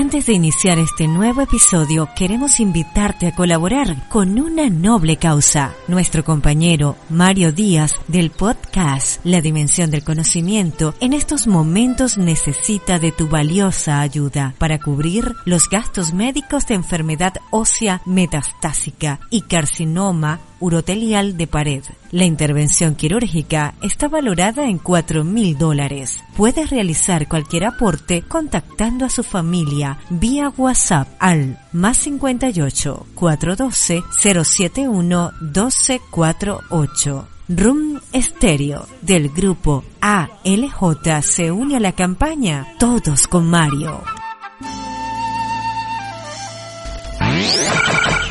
Antes de iniciar este nuevo episodio, queremos invitarte a colaborar con una noble causa. Nuestro compañero Mario Díaz del podcast La Dimensión del Conocimiento en estos momentos necesita de tu valiosa ayuda para cubrir los gastos médicos de enfermedad ósea metastásica y carcinoma urotelial de pared. La intervención quirúrgica está valorada en 4 mil dólares. Puedes realizar cualquier aporte contactando a su familia vía WhatsApp al más 58 412 071 1248. Room Stereo del grupo ALJ se une a la campaña Todos con Mario.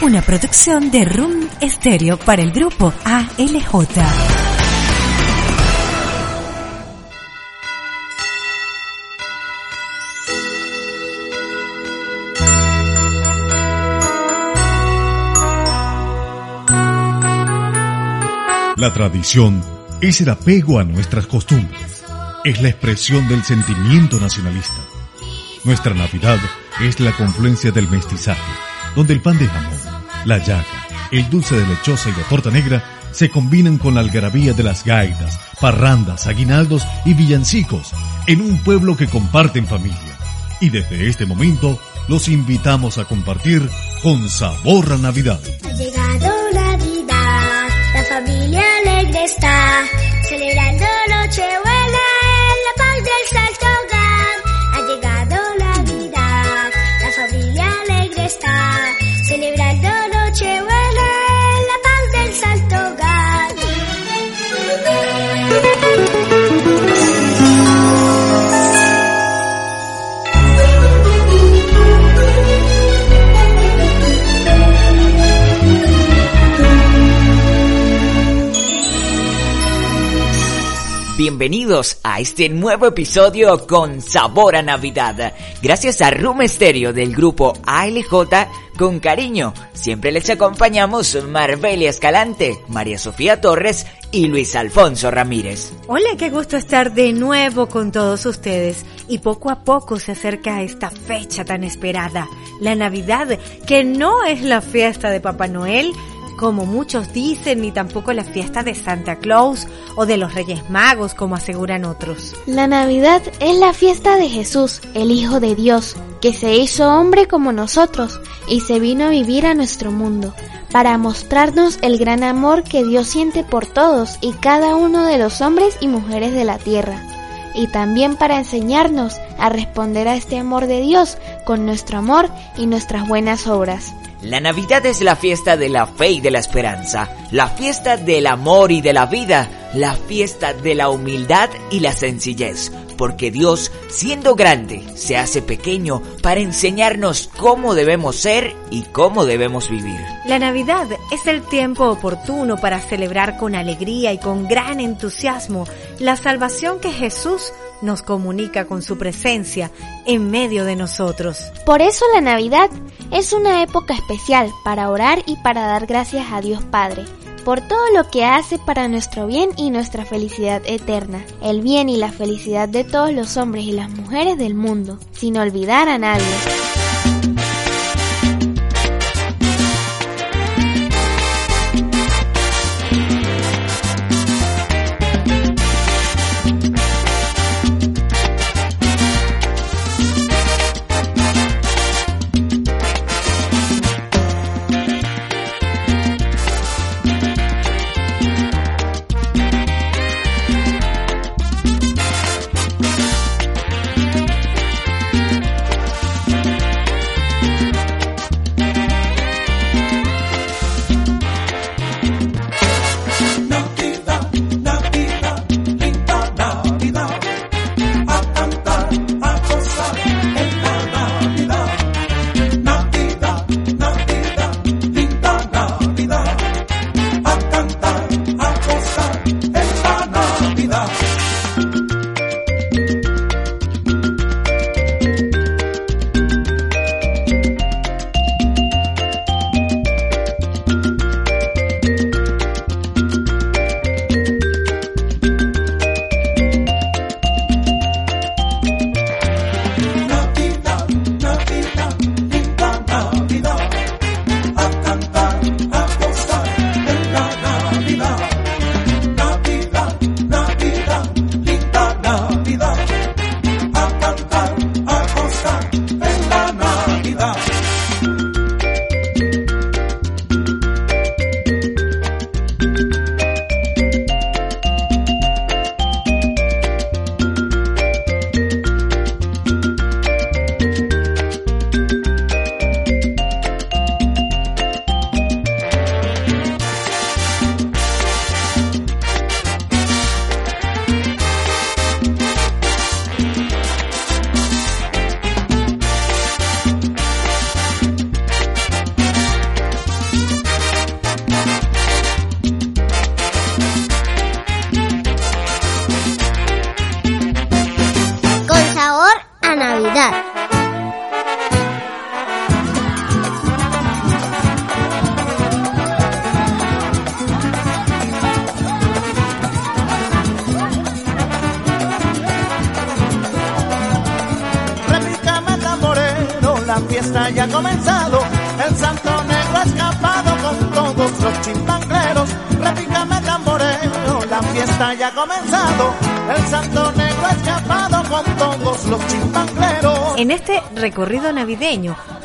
Una producción de Room Stereo para el grupo ALJ. La tradición es el apego a nuestras costumbres, es la expresión del sentimiento nacionalista. Nuestra Navidad es la confluencia del mestizaje, donde el pan de jamón, la yaca, el dulce de lechosa y la torta negra se combinan con la algarabía de las gaitas, parrandas, aguinaldos y villancicos en un pueblo que comparte en familia. Y desde este momento los invitamos a compartir con sabor a Navidad. Ha llegado Navidad, la familia alegre está, celebrando Nochebuena Bienvenidos a este nuevo episodio con sabor a Navidad. Gracias a Room Stereo del grupo ALJ con cariño. Siempre les acompañamos Marbelia Escalante, María Sofía Torres y Luis Alfonso Ramírez. Hola, qué gusto estar de nuevo con todos ustedes. Y poco a poco se acerca esta fecha tan esperada, la Navidad, que no es la fiesta de Papá Noel, como muchos dicen, ni tampoco la fiesta de Santa Claus o de los Reyes Magos, como aseguran otros. La Navidad es la fiesta de Jesús, el Hijo de Dios, que se hizo hombre como nosotros y se vino a vivir a nuestro mundo, para mostrarnos el gran amor que Dios siente por todos y cada uno de los hombres y mujeres de la tierra, y también para enseñarnos a responder a este amor de Dios con nuestro amor y nuestras buenas obras. La Navidad es la fiesta de la fe y de la esperanza, la fiesta del amor y de la vida, la fiesta de la humildad y la sencillez, porque Dios, siendo grande, se hace pequeño para enseñarnos cómo debemos ser y cómo debemos vivir. La Navidad es el tiempo oportuno para celebrar con alegría y con gran entusiasmo la salvación que Jesús nos comunica con su presencia en medio de nosotros. Por eso la Navidad es una época especial para orar y para dar gracias a Dios Padre por todo lo que hace para nuestro bien y nuestra felicidad eterna, el bien y la felicidad de todos los hombres y las mujeres del mundo, sin olvidar a nadie.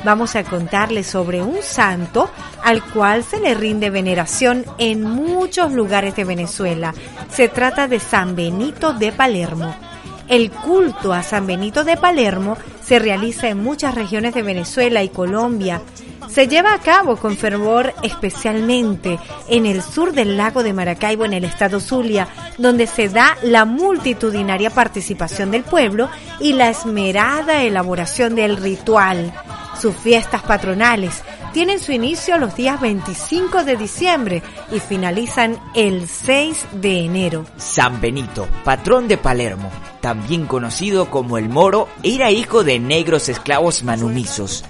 Vamos a contarles sobre un santo al cual se le rinde veneración en muchos lugares de Venezuela. Se trata de San Benito de Palermo. El culto a San Benito de Palermo se realiza en muchas regiones de Venezuela y Colombia. Se lleva a cabo con fervor especialmente en el sur del lago de Maracaibo en el estado Zulia, donde se da la multitudinaria participación del pueblo y la esmerada elaboración del ritual. Sus fiestas patronales tienen su inicio los días 25 de diciembre y finalizan el 6 de enero. San Benito, patrón de Palermo, también conocido como el Moro, era hijo de negros esclavos manumisos.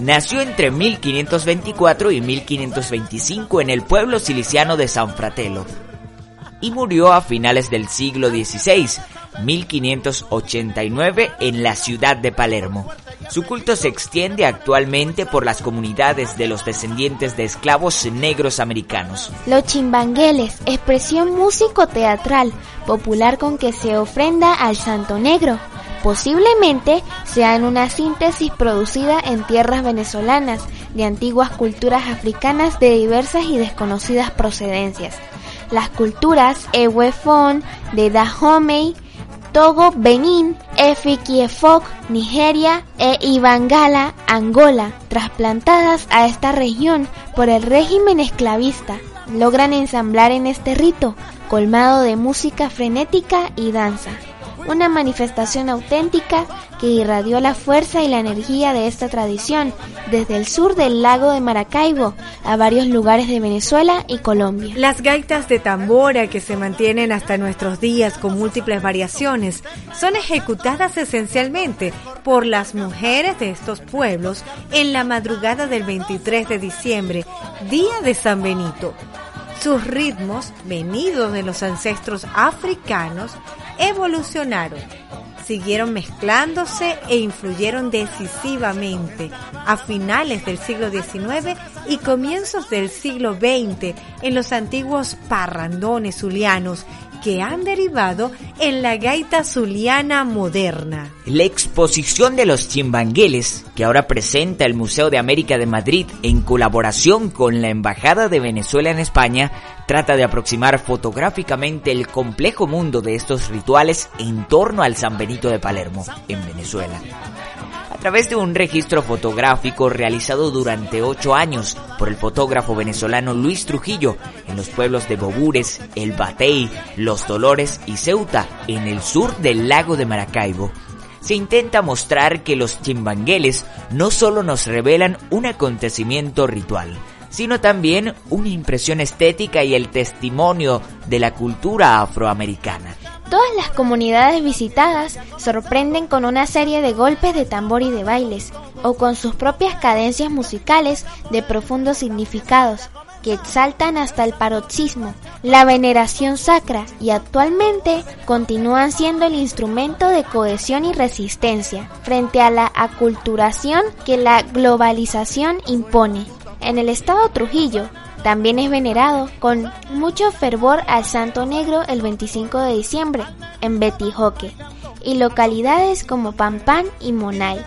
Nació entre 1524 y 1525 en el pueblo ciliciano de San Fratello y murió a finales del siglo XVI, 1589, en la ciudad de Palermo. Su culto se extiende actualmente por las comunidades de los descendientes de esclavos negros americanos. Los chimbangueles, expresión músico-teatral popular con que se ofrenda al Santo Negro. Posiblemente sean una síntesis producida en tierras venezolanas de antiguas culturas africanas de diversas y desconocidas procedencias. Las culturas Ewefon, de Dahomey, Togo, Benín, Efikiefok, Nigeria e Ibangala, Angola, trasplantadas a esta región por el régimen esclavista, logran ensamblar en este rito, colmado de música frenética y danza una manifestación auténtica que irradió la fuerza y la energía de esta tradición desde el sur del lago de Maracaibo a varios lugares de Venezuela y Colombia. Las gaitas de tambora que se mantienen hasta nuestros días con múltiples variaciones son ejecutadas esencialmente por las mujeres de estos pueblos en la madrugada del 23 de diciembre, día de San Benito. Sus ritmos, venidos de los ancestros africanos, evolucionaron, siguieron mezclándose e influyeron decisivamente a finales del siglo XIX y comienzos del siglo XX en los antiguos parrandones zulianos que han derivado en la gaita zuliana moderna. La exposición de los chimbangueles, que ahora presenta el Museo de América de Madrid en colaboración con la Embajada de Venezuela en España, trata de aproximar fotográficamente el complejo mundo de estos rituales en torno al San Benito de Palermo, en Venezuela a través de un registro fotográfico realizado durante ocho años por el fotógrafo venezolano Luis Trujillo en los pueblos de Bobures, El Batey, Los Dolores y Ceuta, en el sur del lago de Maracaibo. Se intenta mostrar que los chimbangueles no solo nos revelan un acontecimiento ritual, sino también una impresión estética y el testimonio de la cultura afroamericana. Todas las comunidades visitadas sorprenden con una serie de golpes de tambor y de bailes, o con sus propias cadencias musicales de profundos significados, que exaltan hasta el paroxismo, la veneración sacra y actualmente continúan siendo el instrumento de cohesión y resistencia frente a la aculturación que la globalización impone. En el estado Trujillo, también es venerado con mucho fervor al Santo Negro el 25 de diciembre en Betijoque y localidades como Pampán y Monay.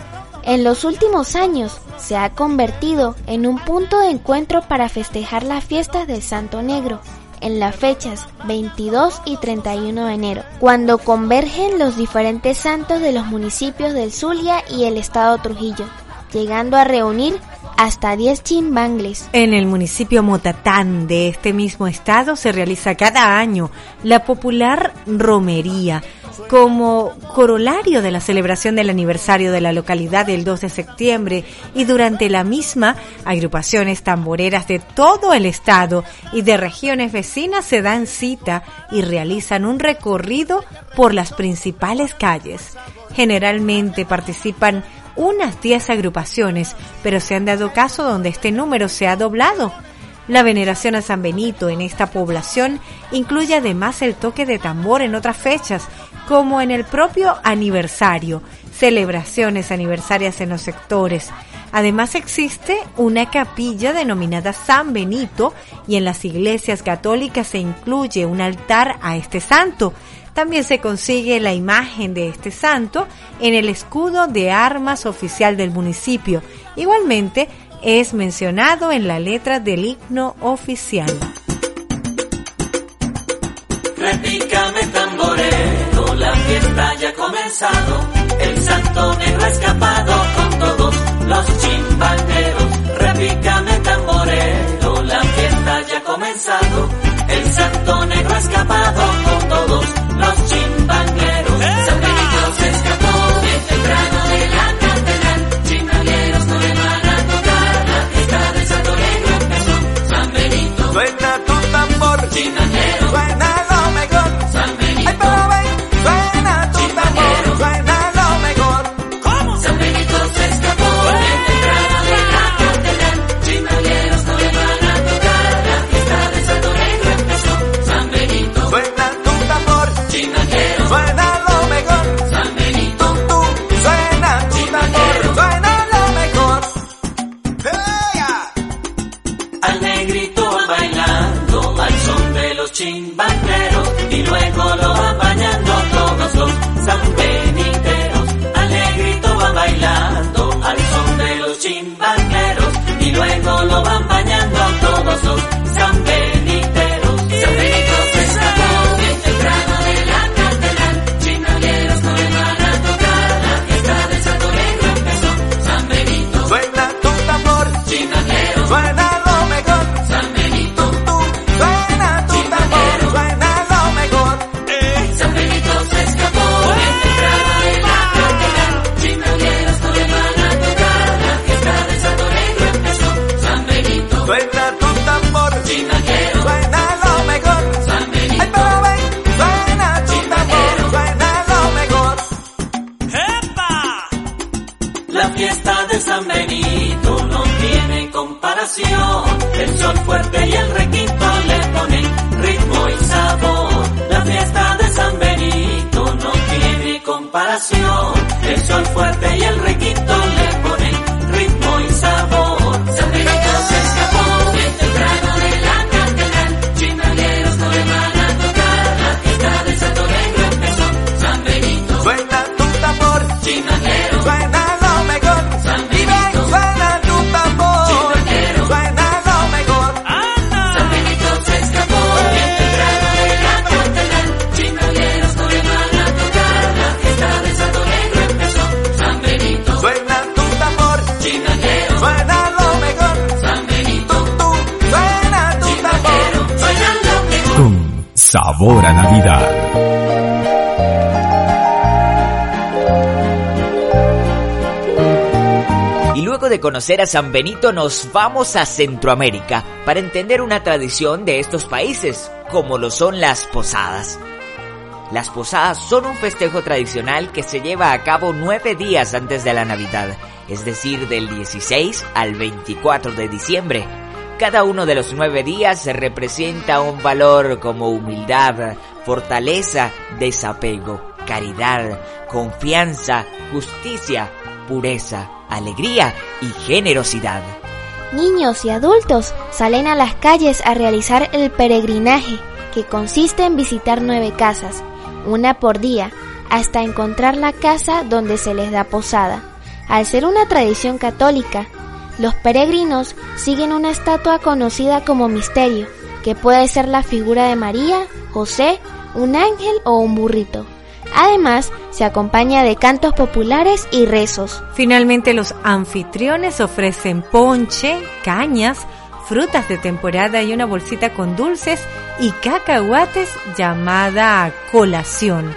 En los últimos años se ha convertido en un punto de encuentro para festejar las fiestas del Santo Negro en las fechas 22 y 31 de enero, cuando convergen los diferentes santos de los municipios del Zulia y el estado Trujillo, llegando a reunir hasta 10 chimbangles. En el municipio Motatán de este mismo estado se realiza cada año la popular romería como corolario de la celebración del aniversario de la localidad del 2 de septiembre y durante la misma agrupaciones tamboreras de todo el estado y de regiones vecinas se dan cita y realizan un recorrido por las principales calles. Generalmente participan unas 10 agrupaciones, pero se han dado caso donde este número se ha doblado. La veneración a San Benito en esta población incluye además el toque de tambor en otras fechas, como en el propio aniversario, celebraciones aniversarias en los sectores. Además existe una capilla denominada San Benito y en las iglesias católicas se incluye un altar a este santo. También se consigue la imagen de este santo en el escudo de armas oficial del municipio. Igualmente es mencionado en la letra del himno oficial. Repícame tamborero, la fiesta ya ha comenzado, el santo negro ha escapado con todos los chimbangueros. Repícame tamborero, la fiesta ya ha comenzado, el santo negro ha escapado con todos conocer a San Benito nos vamos a Centroamérica para entender una tradición de estos países, como lo son las posadas. Las posadas son un festejo tradicional que se lleva a cabo nueve días antes de la Navidad, es decir, del 16 al 24 de diciembre. Cada uno de los nueve días representa un valor como humildad, fortaleza, desapego, caridad, confianza, justicia, pureza, alegría y generosidad. Niños y adultos salen a las calles a realizar el peregrinaje, que consiste en visitar nueve casas, una por día, hasta encontrar la casa donde se les da posada. Al ser una tradición católica, los peregrinos siguen una estatua conocida como misterio, que puede ser la figura de María, José, un ángel o un burrito. Además, se acompaña de cantos populares y rezos. Finalmente los anfitriones ofrecen ponche, cañas, frutas de temporada y una bolsita con dulces y cacahuates llamada colación.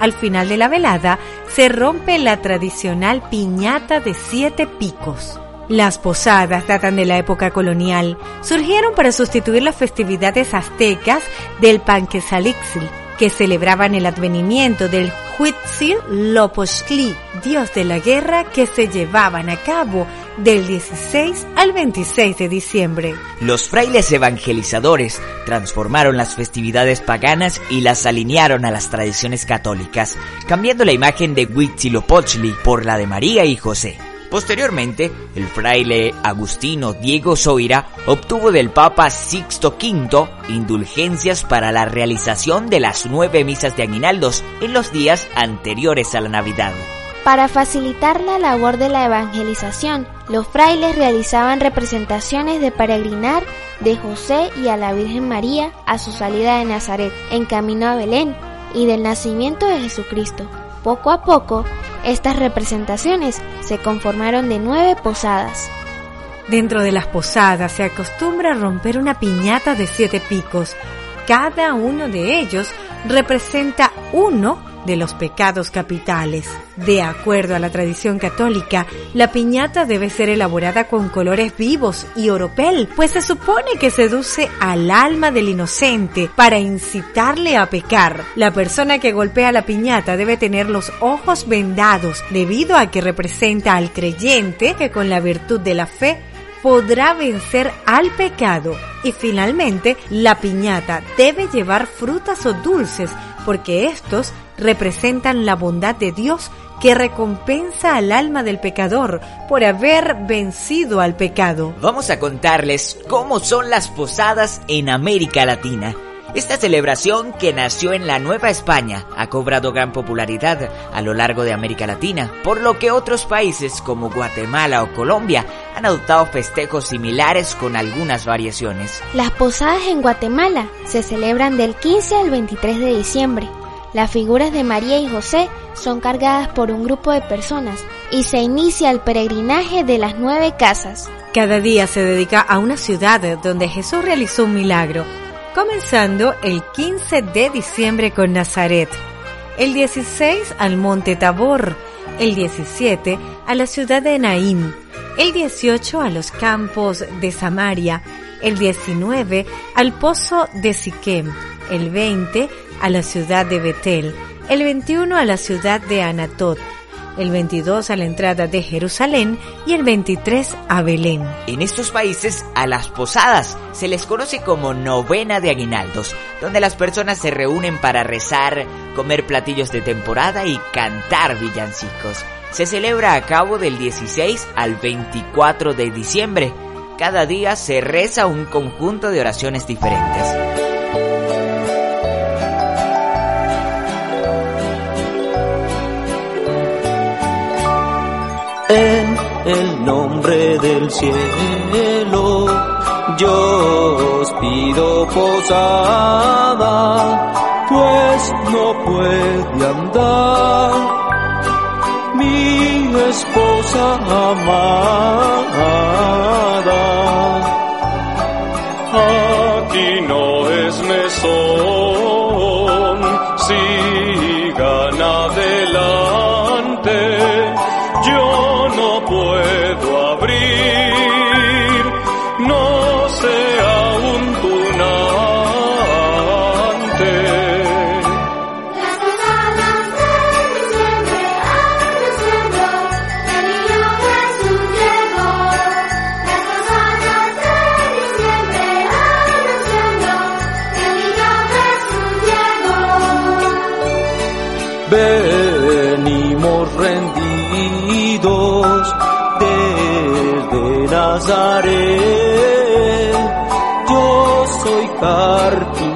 Al final de la velada se rompe la tradicional piñata de siete picos. Las posadas datan de la época colonial. Surgieron para sustituir las festividades aztecas del Panquesalixtli, que celebraban el advenimiento del Huitzil-Lopochtli, dios de la guerra, que se llevaban a cabo del 16 al 26 de diciembre. Los frailes evangelizadores transformaron las festividades paganas y las alinearon a las tradiciones católicas, cambiando la imagen de Huitzilopochtli por la de María y José. Posteriormente, el fraile agustino Diego Soira obtuvo del Papa Sixto V indulgencias para la realización de las nueve misas de aguinaldos en los días anteriores a la Navidad. Para facilitar la labor de la evangelización, los frailes realizaban representaciones de peregrinar de José y a la Virgen María a su salida de Nazaret en camino a Belén y del nacimiento de Jesucristo. Poco a poco, estas representaciones se conformaron de nueve posadas. Dentro de las posadas se acostumbra romper una piñata de siete picos. Cada uno de ellos representa uno de los pecados capitales. De acuerdo a la tradición católica, la piñata debe ser elaborada con colores vivos y oropel, pues se supone que seduce al alma del inocente para incitarle a pecar. La persona que golpea la piñata debe tener los ojos vendados debido a que representa al creyente que con la virtud de la fe podrá vencer al pecado. Y finalmente, la piñata debe llevar frutas o dulces, porque estos representan la bondad de Dios que recompensa al alma del pecador por haber vencido al pecado. Vamos a contarles cómo son las posadas en América Latina. Esta celebración que nació en la Nueva España ha cobrado gran popularidad a lo largo de América Latina, por lo que otros países como Guatemala o Colombia han adoptado festejos similares con algunas variaciones. Las posadas en Guatemala se celebran del 15 al 23 de diciembre. Las figuras de María y José son cargadas por un grupo de personas y se inicia el peregrinaje de las nueve casas. Cada día se dedica a una ciudad donde Jesús realizó un milagro, comenzando el 15 de diciembre con Nazaret, el 16 al monte Tabor, el 17 a la ciudad de Naín, el 18 a los campos de Samaria, el 19 al pozo de Siquem, el 20 a la ciudad de Betel, el 21 a la ciudad de Anatot, el 22 a la entrada de Jerusalén y el 23 a Belén. En estos países a las posadas se les conoce como novena de aguinaldos, donde las personas se reúnen para rezar, comer platillos de temporada y cantar villancicos. Se celebra a cabo del 16 al 24 de diciembre. Cada día se reza un conjunto de oraciones diferentes. En el nombre del cielo, yo os pido posada, pues no puede andar mi esposa amada. Aquí no es mesón, rendidos desde Nazaret. Yo soy carpintero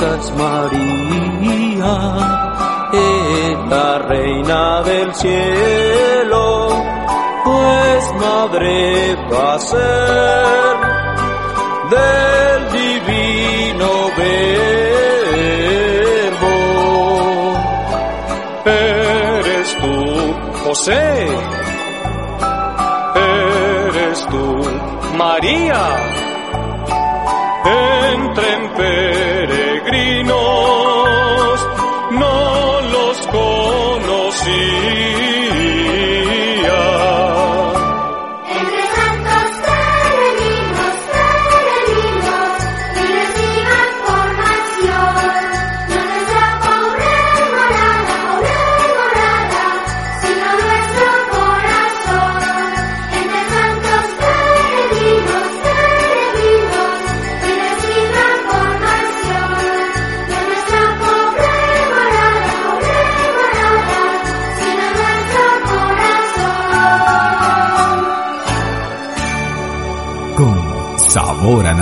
María, la reina del cielo, pues madre va a ser del divino verbo. Eres tú, José, eres tú, María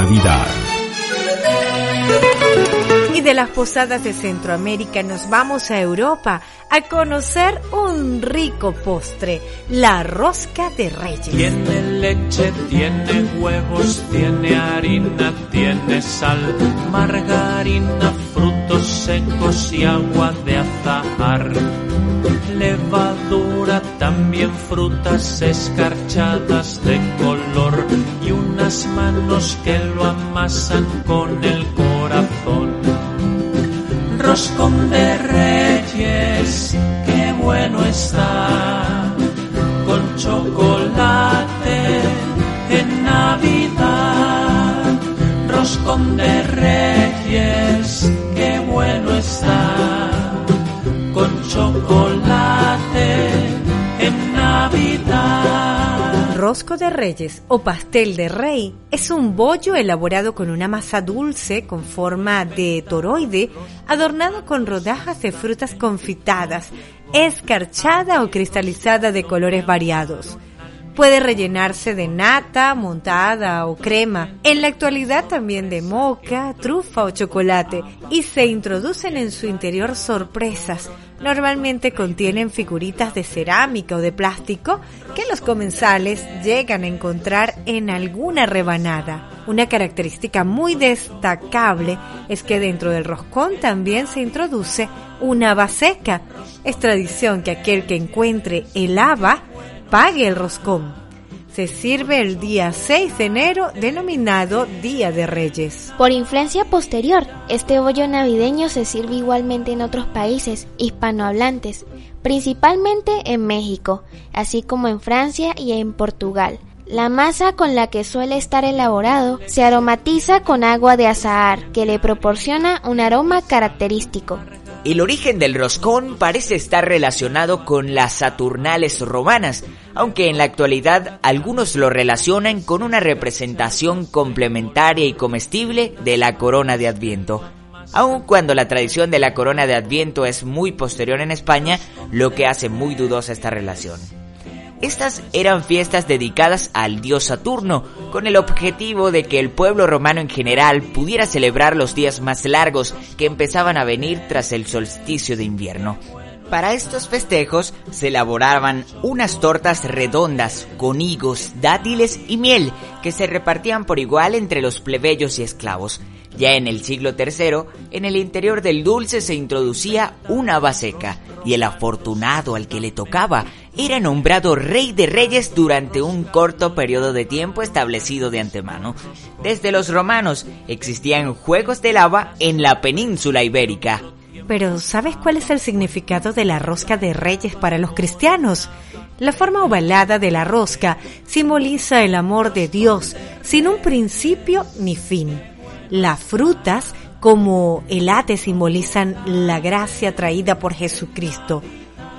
Navidad. Y de las posadas de Centroamérica nos vamos a Europa a conocer un rico postre, la rosca de reyes. Tiene leche, tiene huevos, tiene harina, tiene sal, margarina, frutos secos y agua de azahar. Levadura, también frutas escarchadas de unas manos que lo amasan con el corazón. Roscón de reyes, qué bueno está, con chocolate en Navidad. Roscón de reyes, qué bueno está, con chocolate en Navidad. Rosco de Reyes o pastel de rey es un bollo elaborado con una masa dulce con forma de toroide, adornado con rodajas de frutas confitadas, escarchada o cristalizada de colores variados. Puede rellenarse de nata, montada o crema. En la actualidad también de moca, trufa o chocolate. Y se introducen en su interior sorpresas. Normalmente contienen figuritas de cerámica o de plástico que los comensales llegan a encontrar en alguna rebanada. Una característica muy destacable es que dentro del roscón también se introduce una haba seca. Es tradición que aquel que encuentre el haba pague el roscón. Se sirve el día 6 de enero denominado Día de Reyes. Por influencia posterior, este bollo navideño se sirve igualmente en otros países hispanohablantes, principalmente en México, así como en Francia y en Portugal. La masa con la que suele estar elaborado se aromatiza con agua de azahar, que le proporciona un aroma característico. El origen del roscón parece estar relacionado con las Saturnales romanas, aunque en la actualidad algunos lo relacionan con una representación complementaria y comestible de la corona de Adviento. Aun cuando la tradición de la corona de Adviento es muy posterior en España, lo que hace muy dudosa esta relación. Estas eran fiestas dedicadas al dios Saturno, con el objetivo de que el pueblo romano en general pudiera celebrar los días más largos que empezaban a venir tras el solsticio de invierno. Para estos festejos se elaboraban unas tortas redondas con higos, dátiles y miel que se repartían por igual entre los plebeyos y esclavos. Ya en el siglo III, en el interior del dulce se introducía una haba seca y el afortunado al que le tocaba era nombrado rey de reyes durante un corto periodo de tiempo establecido de antemano. Desde los romanos existían juegos de lava en la península ibérica. Pero ¿sabes cuál es el significado de la rosca de reyes para los cristianos? La forma ovalada de la rosca simboliza el amor de Dios sin un principio ni fin. Las frutas como el ate simbolizan la gracia traída por Jesucristo.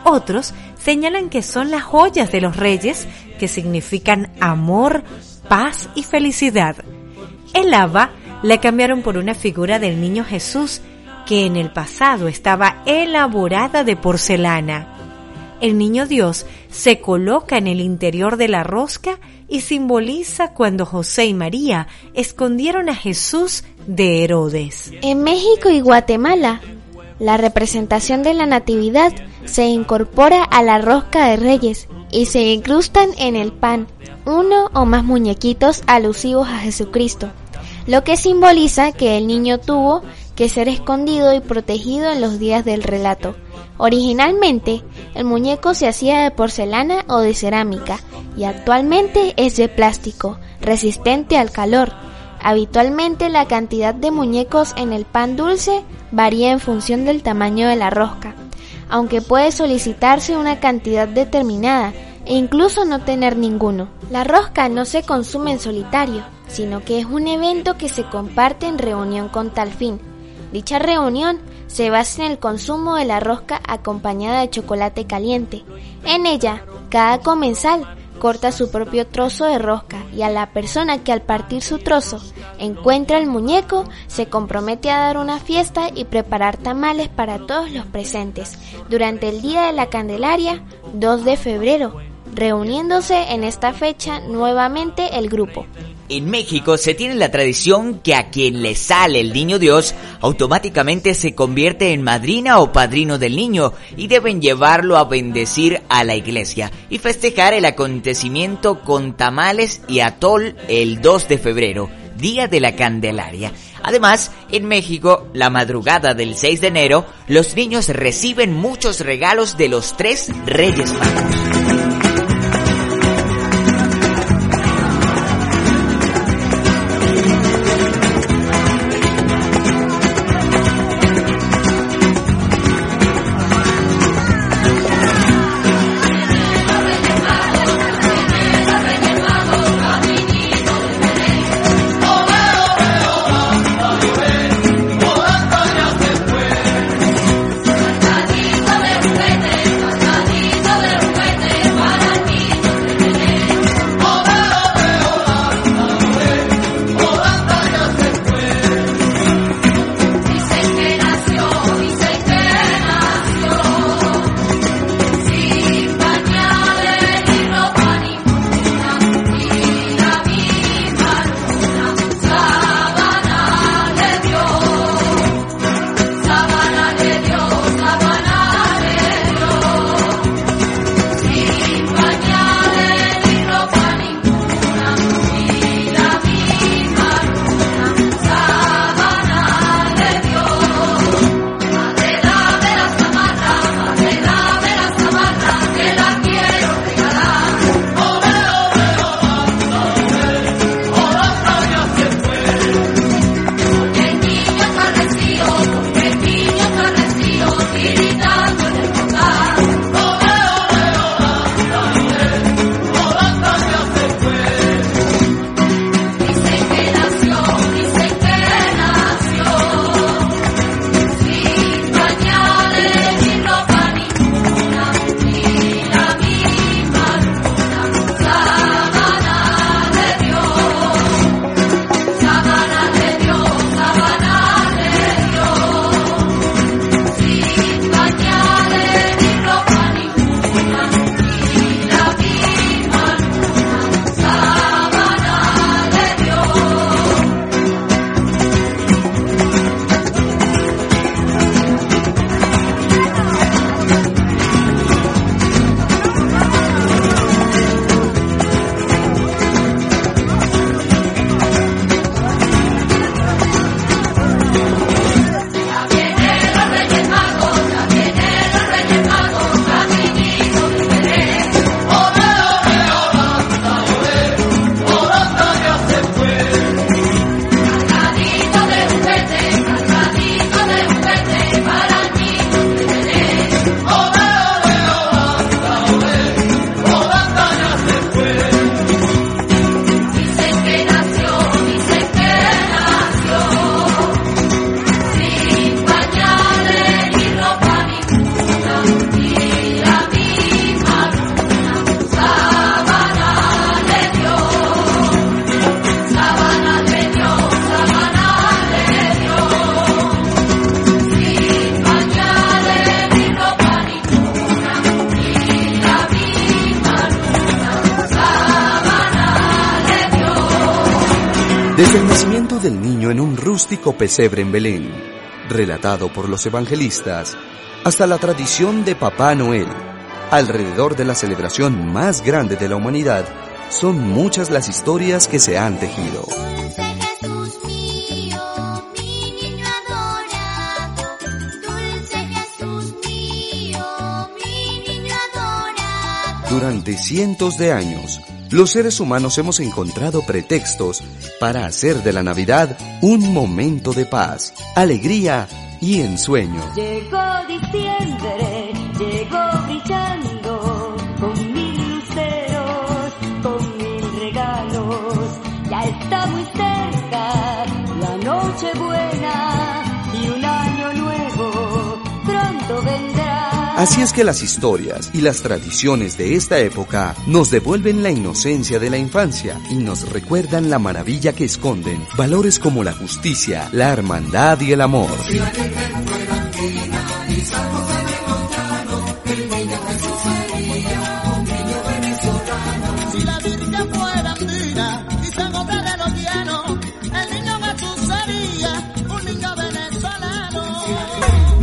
Otros señalan que son las joyas de los reyes que significan amor, paz y felicidad. El haba la cambiaron por una figura del niño Jesús que en el pasado estaba elaborada de porcelana. el niño Dios se coloca en el interior de la rosca y simboliza cuando José y María escondieron a Jesús de Herodes. En México y Guatemala, la representación de la Natividad se incorpora a la rosca de reyes y se incrustan en el pan uno o más muñequitos alusivos a Jesucristo, lo que simboliza que el niño tuvo que ser escondido y protegido en los días del relato. Originalmente, el muñeco se hacía de porcelana o de cerámica y actualmente es de plástico, resistente al calor. Habitualmente la cantidad de muñecos en el pan dulce varía en función del tamaño de la rosca, aunque puede solicitarse una cantidad determinada e incluso no tener ninguno. La rosca no se consume en solitario, sino que es un evento que se comparte en reunión con tal fin. Dicha reunión se basa en el consumo de la rosca acompañada de chocolate caliente. En ella, cada comensal corta su propio trozo de rosca y a la persona que al partir su trozo encuentra el muñeco se compromete a dar una fiesta y preparar tamales para todos los presentes durante el Día de la Candelaria 2 de febrero, reuniéndose en esta fecha nuevamente el grupo. En México se tiene la tradición que a quien le sale el niño Dios automáticamente se convierte en madrina o padrino del niño y deben llevarlo a bendecir a la iglesia y festejar el acontecimiento con tamales y atol el 2 de febrero, día de la Candelaria. Además, en México, la madrugada del 6 de enero, los niños reciben muchos regalos de los tres Reyes Magos. Pesebre en Belén, relatado por los evangelistas, hasta la tradición de Papá Noel, alrededor de la celebración más grande de la humanidad, son muchas las historias que se han tejido. Durante cientos de años, los seres humanos hemos encontrado pretextos para hacer de la Navidad un momento de paz, alegría y ensueño. Llegó Así es que las historias y las tradiciones de esta época nos devuelven la inocencia de la infancia y nos recuerdan la maravilla que esconden valores como la justicia, la hermandad y el amor.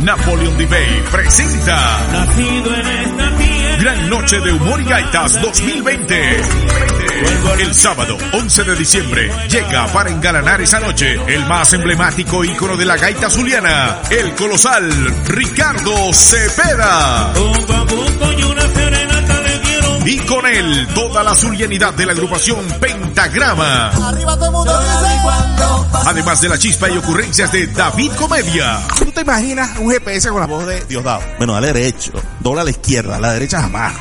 Napoleon Debay presenta Nacido en esta tierra. Gran Noche de Humor y Gaitas 2020. El sábado 11 de diciembre llega para engalanar esa noche el más emblemático ícono de la gaita zuliana, el colosal Ricardo Cepeda. Y con él toda la zulianidad de la agrupación Pentagrama. Arriba todo el mundo dice cuando Además de la chispa y ocurrencias de David Comedia. ¿Tú te imaginas un GPS con la voz de Diosdado? Bueno, dale derecho, dobla a la izquierda, a la derecha jamás.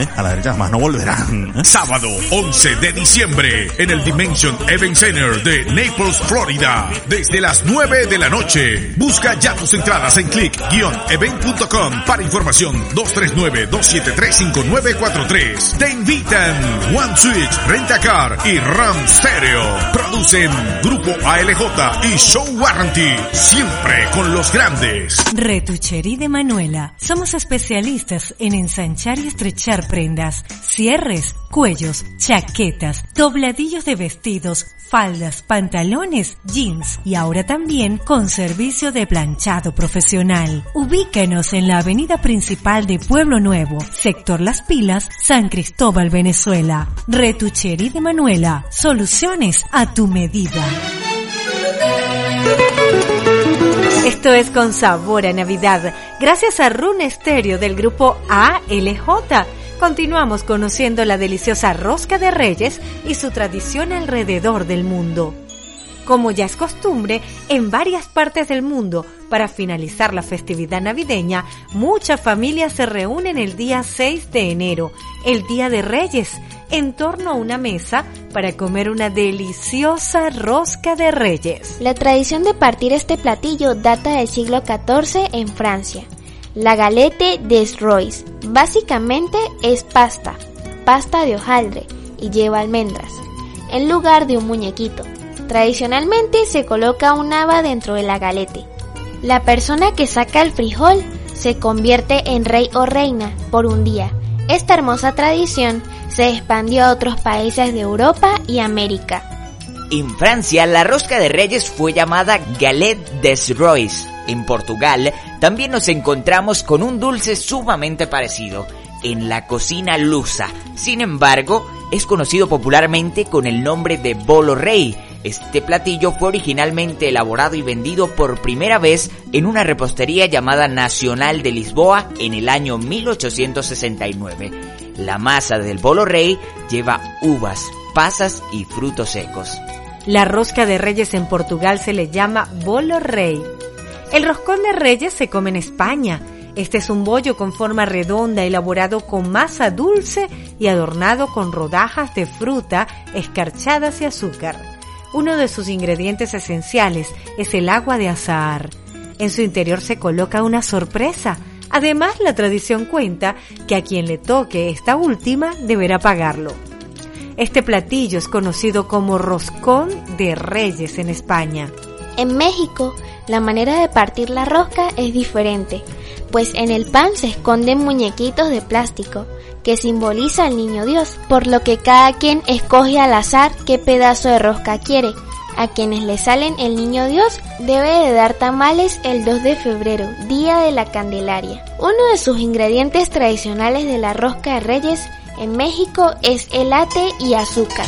¿Eh? A la derecha jamás, no volverán. ¿eh? Sábado 11 de diciembre en el Dimension Event Center de Naples, Florida. Desde las 9 de la noche. Busca ya tus entradas en click-event.com para información 239-273-5943. Te invitan One Switch, Rentacar y Ram Stereo. Producen Grupo ALJ y Show Warranty. Siempre con los grandes. Retucherí de Manuela. Somos especialistas en ensanchar y estrechar prendas, cierres, cuellos, chaquetas, dobladillos de vestidos, faldas, pantalones, jeans y ahora también con servicio de planchado profesional. Ubícanos en la avenida principal de Pueblo Nuevo, sector Las Pilas, San Cristóbal, Venezuela. Retucherí de Manuela. Soluciones a tu medida. Esto es con sabor a Navidad, gracias a Rune Stereo del grupo ALJ. Continuamos conociendo la deliciosa rosca de reyes y su tradición alrededor del mundo. Como ya es costumbre, en varias partes del mundo, para finalizar la festividad navideña, muchas familias se reúnen el día 6 de enero, el Día de Reyes, en torno a una mesa para comer una deliciosa rosca de reyes. La tradición de partir este platillo data del siglo XIV en Francia. La galette des rois básicamente es pasta, pasta de hojaldre y lleva almendras, en lugar de un muñequito. Tradicionalmente se coloca un haba dentro de la galete. La persona que saca el frijol se convierte en rey o reina por un día. Esta hermosa tradición se expandió a otros países de Europa y América. En Francia, la rosca de reyes fue llamada galette des rois. En Portugal, también nos encontramos con un dulce sumamente parecido, en la cocina lusa. Sin embargo, es conocido popularmente con el nombre de bolo rey. Este platillo fue originalmente elaborado y vendido por primera vez en una repostería llamada Nacional de Lisboa en el año 1869. La masa del bolo rey lleva uvas, pasas y frutos secos. La rosca de reyes en Portugal se le llama bolo rey. El roscón de reyes se come en España. Este es un bollo con forma redonda elaborado con masa dulce y adornado con rodajas de fruta escarchadas y azúcar. Uno de sus ingredientes esenciales es el agua de azahar. En su interior se coloca una sorpresa. Además, la tradición cuenta que a quien le toque esta última deberá pagarlo. Este platillo es conocido como roscón de reyes en España. En México, la manera de partir la rosca es diferente, pues en el pan se esconden muñequitos de plástico que simboliza al niño Dios, por lo que cada quien escoge al azar qué pedazo de rosca quiere, a quienes le salen el niño Dios debe de dar tamales el 2 de febrero, día de la Candelaria. Uno de sus ingredientes tradicionales de la rosca de reyes en México es elate y azúcar.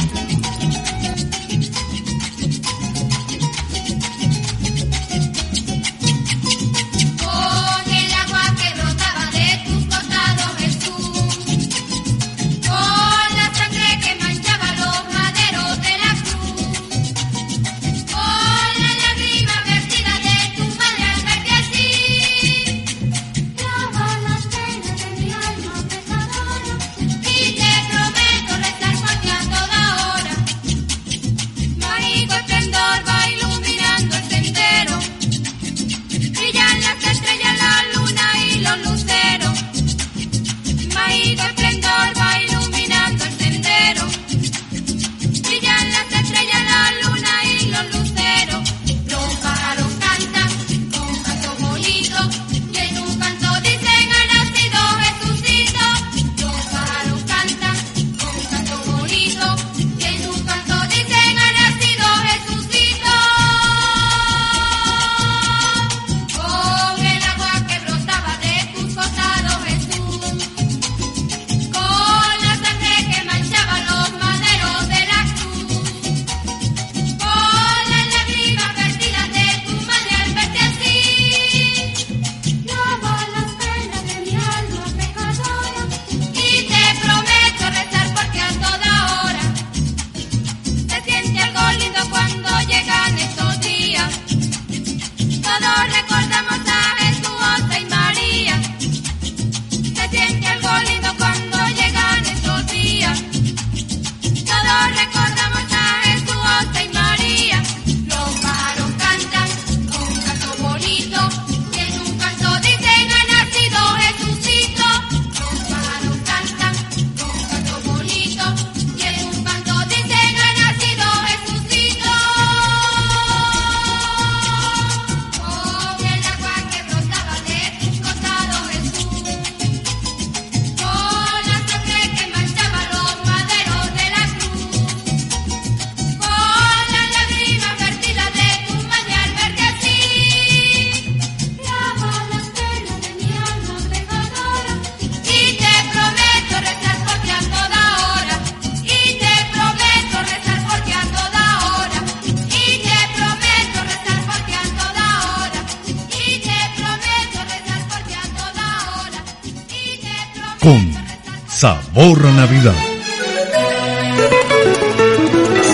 Navidad.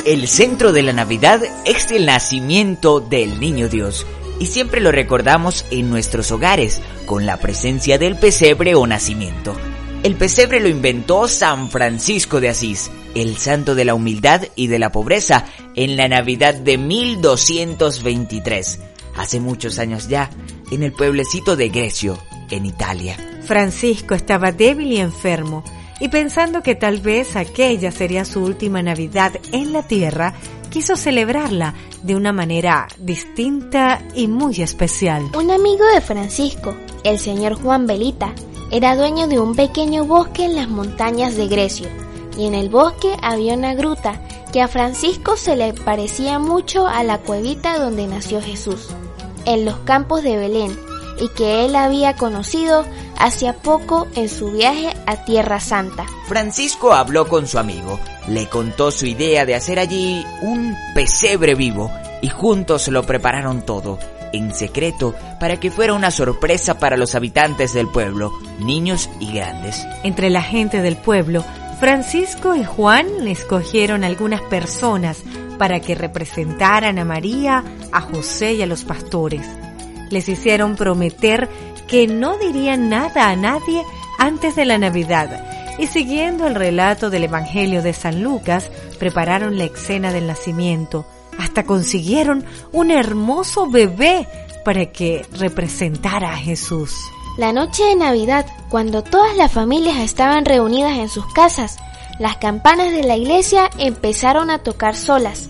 El centro de la Navidad es el nacimiento del Niño Dios y siempre lo recordamos en nuestros hogares con la presencia del pesebre o nacimiento. El pesebre lo inventó San Francisco de Asís, el santo de la humildad y de la pobreza, en la Navidad de 1223, hace muchos años ya, en el pueblecito de Grecio, en Italia. Francisco estaba débil y enfermo, y pensando que tal vez aquella sería su última Navidad en la tierra, quiso celebrarla de una manera distinta y muy especial. Un amigo de Francisco, el señor Juan Belita, era dueño de un pequeño bosque en las montañas de Grecio, y en el bosque había una gruta que a Francisco se le parecía mucho a la cuevita donde nació Jesús, en los campos de Belén, y que él había conocido hacía poco en su viaje a Tierra Santa. Francisco habló con su amigo, le contó su idea de hacer allí un pesebre vivo y juntos lo prepararon todo, en secreto, para que fuera una sorpresa para los habitantes del pueblo, niños y grandes. Entre la gente del pueblo, Francisco y Juan escogieron algunas personas para que representaran a María, a José y a los pastores. Les hicieron prometer que no dirían nada a nadie antes de la Navidad y siguiendo el relato del Evangelio de San Lucas, prepararon la escena del nacimiento. Hasta consiguieron un hermoso bebé para que representara a Jesús. La noche de Navidad, cuando todas las familias estaban reunidas en sus casas, las campanas de la iglesia empezaron a tocar solas.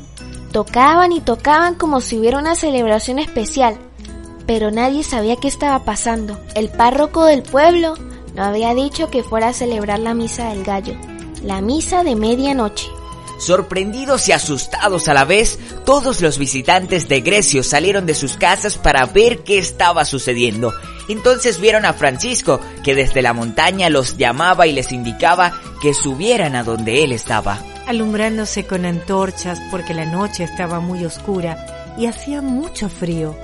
Tocaban y tocaban como si hubiera una celebración especial, pero nadie sabía qué estaba pasando. El párroco del pueblo no había dicho que fuera a celebrar la misa del gallo, la misa de medianoche. Sorprendidos y asustados a la vez, todos los visitantes de Grecio salieron de sus casas para ver qué estaba sucediendo. Entonces vieron a Francisco, que desde la montaña los llamaba y les indicaba que subieran a donde él estaba. Alumbrándose con antorchas porque la noche estaba muy oscura y hacía mucho frío,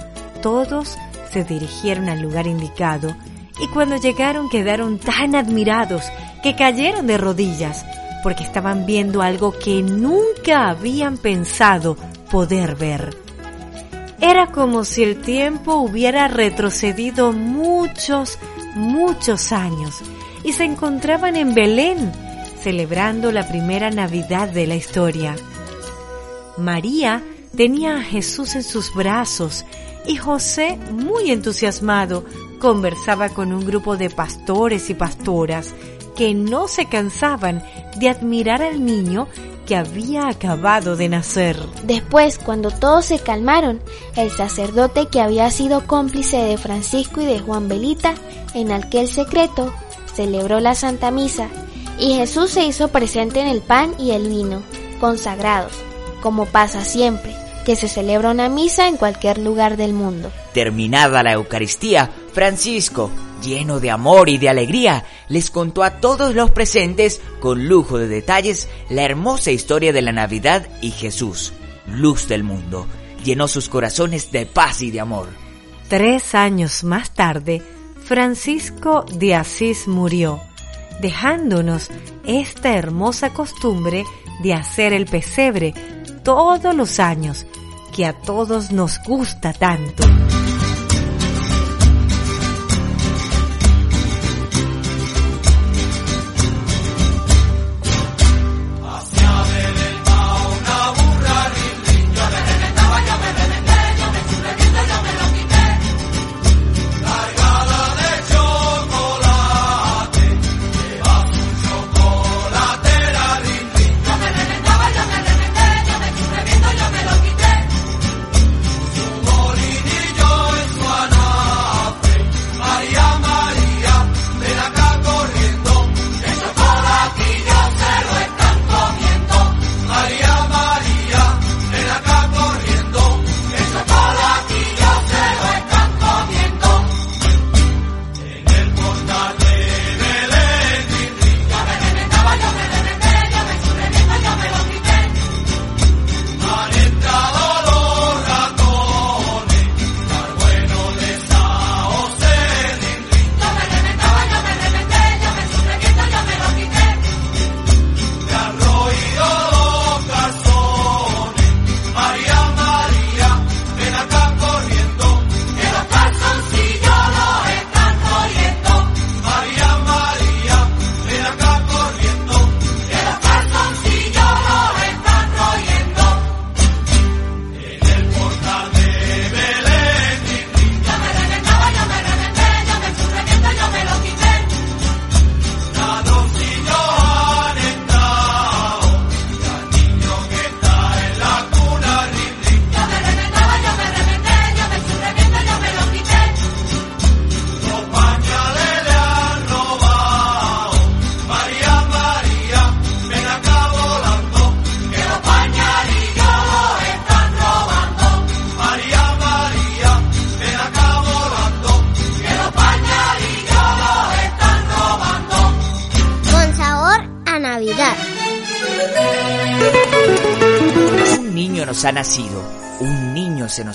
todos se dirigieron al lugar indicado y cuando llegaron quedaron tan admirados que cayeron de rodillas porque estaban viendo algo que nunca habían pensado poder ver. Era como si el tiempo hubiera retrocedido muchos, muchos años y se encontraban en Belén celebrando la primera Navidad de la historia. María tenía a Jesús en sus brazos y José, muy entusiasmado, conversaba con un grupo de pastores y pastoras que no se cansaban de admirar al niño que había acabado de nacer. Después, cuando todos se calmaron, el sacerdote que había sido cómplice de Francisco y de Juan Belita en aquel secreto celebró la Santa Misa y Jesús se hizo presente en el pan y el vino, consagrados, como pasa siempre, que se celebra una misa en cualquier lugar del mundo. Terminada la Eucaristía, Francisco, lleno de amor y de alegría, les contó a todos los presentes, con lujo de detalles, la hermosa historia de la Navidad y Jesús, luz del mundo, llenó sus corazones de paz y de amor. Tres años más tarde, Francisco de Asís murió, dejándonos esta hermosa costumbre de hacer el pesebre todos los años, que a todos nos gusta tanto.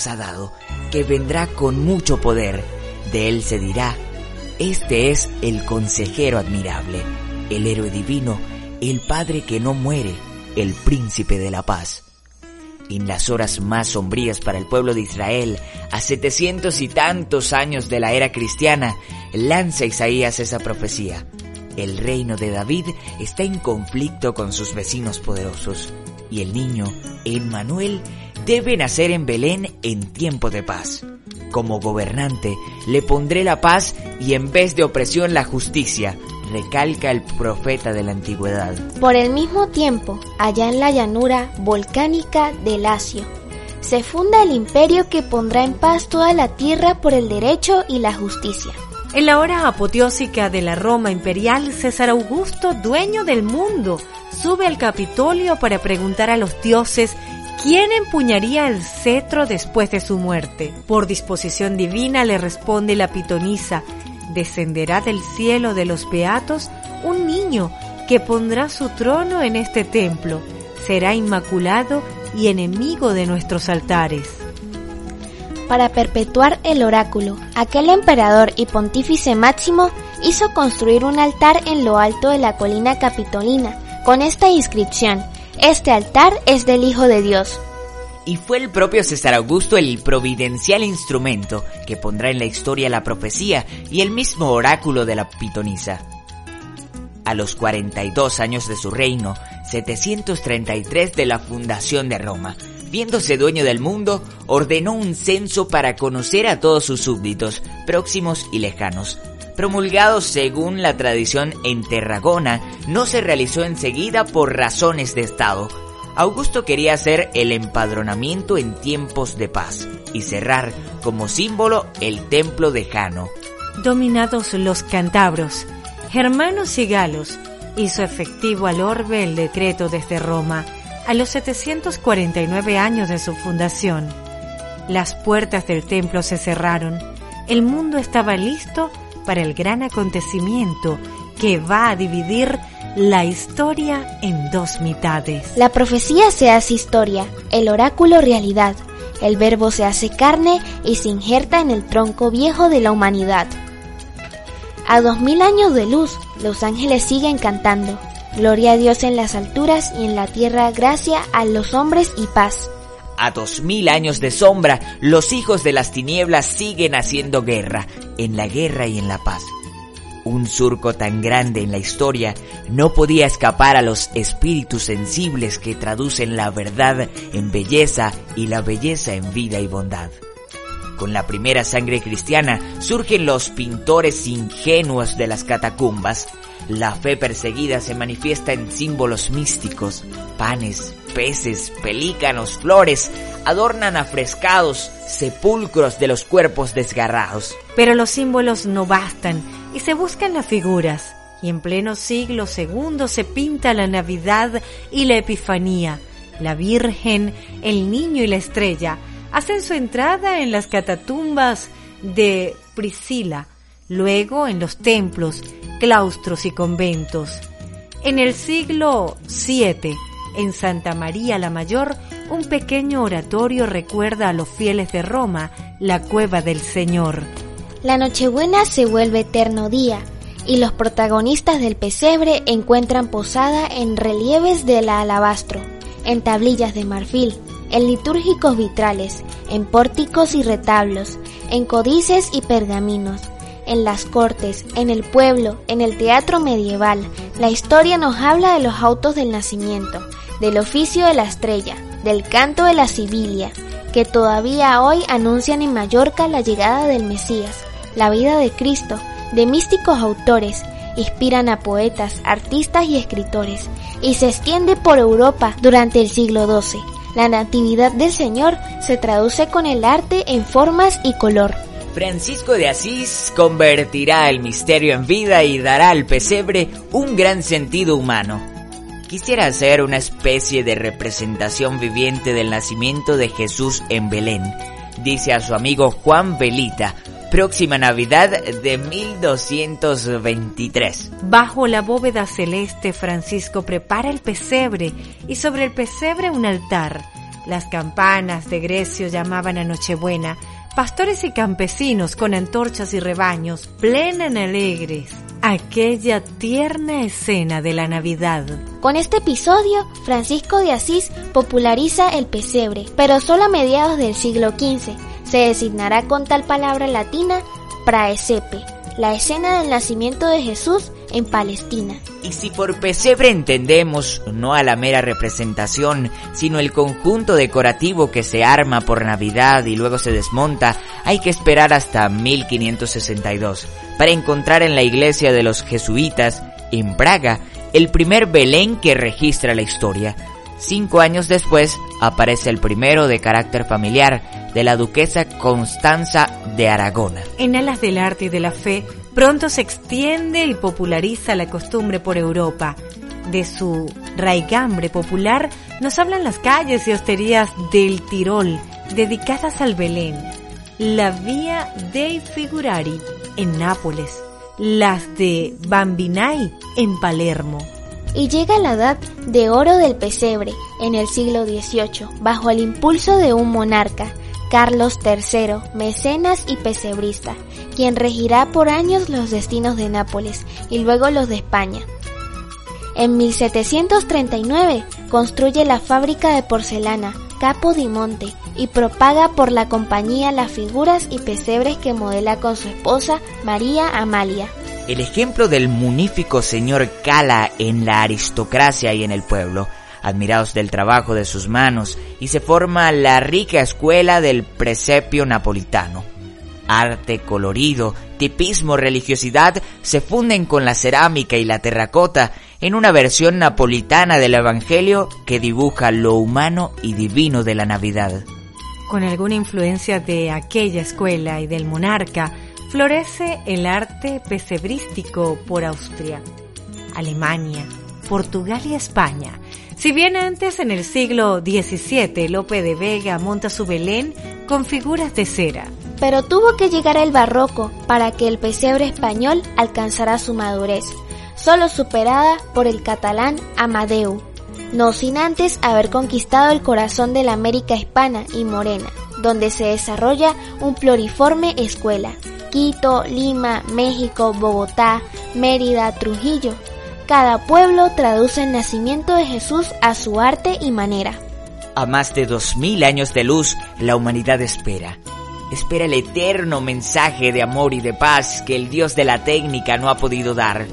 Ha dado, que vendrá con mucho poder. De él se dirá, este es el consejero admirable, el héroe divino, el padre que no muere, el príncipe de la paz. En las horas más sombrías para el pueblo de Israel, a setecientos y tantos años de la era cristiana, lanza Isaías esa profecía. El reino de David está en conflicto con sus vecinos poderosos, y el niño, Emmanuel, debe nacer en Belén en tiempo de paz. Como gobernante, le pondré la paz y en vez de opresión la justicia, recalca el profeta de la antigüedad. Por el mismo tiempo, allá en la llanura volcánica de Lacio, se funda el imperio que pondrá en paz toda la tierra por el derecho y la justicia. En la hora apoteósica de la Roma imperial, César Augusto, dueño del mundo, sube al Capitolio para preguntar a los dioses quién empuñaría el cetro después de su muerte. Por disposición divina le responde la pitonisa, descenderá del cielo de los beatos un niño que pondrá su trono en este templo, será inmaculado y enemigo de nuestros altares. Para perpetuar el oráculo, aquel emperador y pontífice máximo hizo construir un altar en lo alto de la colina capitolina, con esta inscripción, este altar es del Hijo de Dios. Y fue el propio César Augusto el providencial instrumento que pondrá en la historia la profecía y el mismo oráculo de la pitonisa. A los 42 años de su reino, 733 de la fundación de Roma, viéndose dueño del mundo, ordenó un censo para conocer a todos sus súbditos, próximos y lejanos. Promulgado según la tradición en Tarragona, no se realizó enseguida por razones de Estado. Augusto quería hacer el empadronamiento en tiempos de paz y cerrar como símbolo el templo de Jano. Dominados los cantabros, germanos y galos, hizo efectivo al orbe el decreto desde Roma a los 749 años de su fundación. Las puertas del templo se cerraron, el mundo estaba listo para el gran acontecimiento que va a dividir la historia en dos mitades. La profecía se hace historia, el oráculo realidad, el verbo se hace carne y se injerta en el tronco viejo de la humanidad. A dos mil años de luz, los ángeles siguen cantando. Gloria a Dios en las alturas y en la tierra gracia a los hombres y paz. A dos mil años de sombra, los hijos de las tinieblas siguen haciendo guerra, en la guerra y en la paz. Un surco tan grande en la historia no podía escapar a los espíritus sensibles que traducen la verdad en belleza y la belleza en vida y bondad. Con la primera sangre cristiana surgen los pintores ingenuos de las catacumbas. La fe perseguida se manifiesta en símbolos místicos, panes, peces, pelícanos, flores, adornan afrescados sepulcros de los cuerpos desgarrados. Pero los símbolos no bastan y se buscan las figuras. Y en pleno siglo segundo se pinta la Navidad y la Epifanía. La Virgen, el Niño y la Estrella hacen su entrada en las catatumbas de Priscila, luego en los templos, claustros y conventos. En el siglo VII, en Santa María la Mayor, un pequeño oratorio recuerda a los fieles de Roma la cueva del Señor. La Nochebuena se vuelve eterno día y los protagonistas del pesebre encuentran posada en relieves de la alabastro, en tablillas de marfil, en litúrgicos vitrales, en pórticos y retablos, en códices y pergaminos, en las cortes, en el pueblo, en el teatro medieval. La historia nos habla de los autos del nacimiento, del oficio de la estrella, del canto de la Sibilia, que todavía hoy anuncian en Mallorca la llegada del Mesías, la vida de Cristo, de místicos autores, inspiran a poetas, artistas y escritores, y se extiende por Europa durante el siglo XII. La Natividad del Señor se traduce con el arte en formas y color. Francisco de Asís convertirá el misterio en vida y dará al pesebre un gran sentido humano. Quisiera hacer una especie de representación viviente del nacimiento de Jesús en Belén, dice a su amigo Juan Belita, próxima Navidad de 1223. Bajo la bóveda celeste, Francisco prepara el pesebre y sobre el pesebre un altar. Las campanas de Grecio llamaban a Nochebuena. Pastores y campesinos con antorchas y rebaños plenan alegres aquella tierna escena de la Navidad. Con este episodio, Francisco de Asís populariza el pesebre, pero solo a mediados del siglo XV. Se designará con tal palabra latina praesepe, la escena del nacimiento de Jesús en Palestina. Y si por pesebre entendemos no a la mera representación, sino el conjunto decorativo que se arma por Navidad y luego se desmonta, hay que esperar hasta 1562 para encontrar en la iglesia de los jesuitas, en Praga, el primer Belén que registra la historia. Cinco años después aparece el primero de carácter familiar de la duquesa Constanza de Aragona. En alas del arte y de la fe, pronto se extiende y populariza la costumbre por Europa. De su raigambre popular nos hablan las calles y hosterías del Tirol dedicadas al Belén, la Vía dei Figurari en Nápoles, las de Bambinai en Palermo. Y llega la edad de oro del pesebre en el siglo XVIII, bajo el impulso de un monarca, Carlos III, mecenas y pesebrista, quien regirá por años los destinos de Nápoles y luego los de España. En 1739 construye la fábrica de porcelana Capo di Monte y propaga por la compañía las figuras y pesebres que modela con su esposa María Amalia. El ejemplo del munífico señor cala en la aristocracia y en el pueblo, admirados del trabajo de sus manos, y se forma la rica escuela del presepio napolitano. Arte, colorido, tipismo, religiosidad se funden con la cerámica y la terracota en una versión napolitana del Evangelio que dibuja lo humano y divino de la Navidad. Con alguna influencia de aquella escuela y del monarca, florece el arte pesebrístico por Austria, Alemania, Portugal y España. Si bien antes en el siglo XVII Lope de Vega monta su Belén con figuras de cera. Pero tuvo que llegar el barroco para que el pesebre español alcanzara su madurez, solo superada por el catalán Amadeu, no sin antes haber conquistado el corazón de la América hispana y morena, donde se desarrolla un pluriforme escuela. Quito, Lima, México, Bogotá, Mérida, Trujillo. Cada pueblo traduce el nacimiento de Jesús a su arte y manera. A más de dos mil años de luz, la humanidad espera. Espera el eterno mensaje de amor y de paz que el Dios de la técnica no ha podido dar.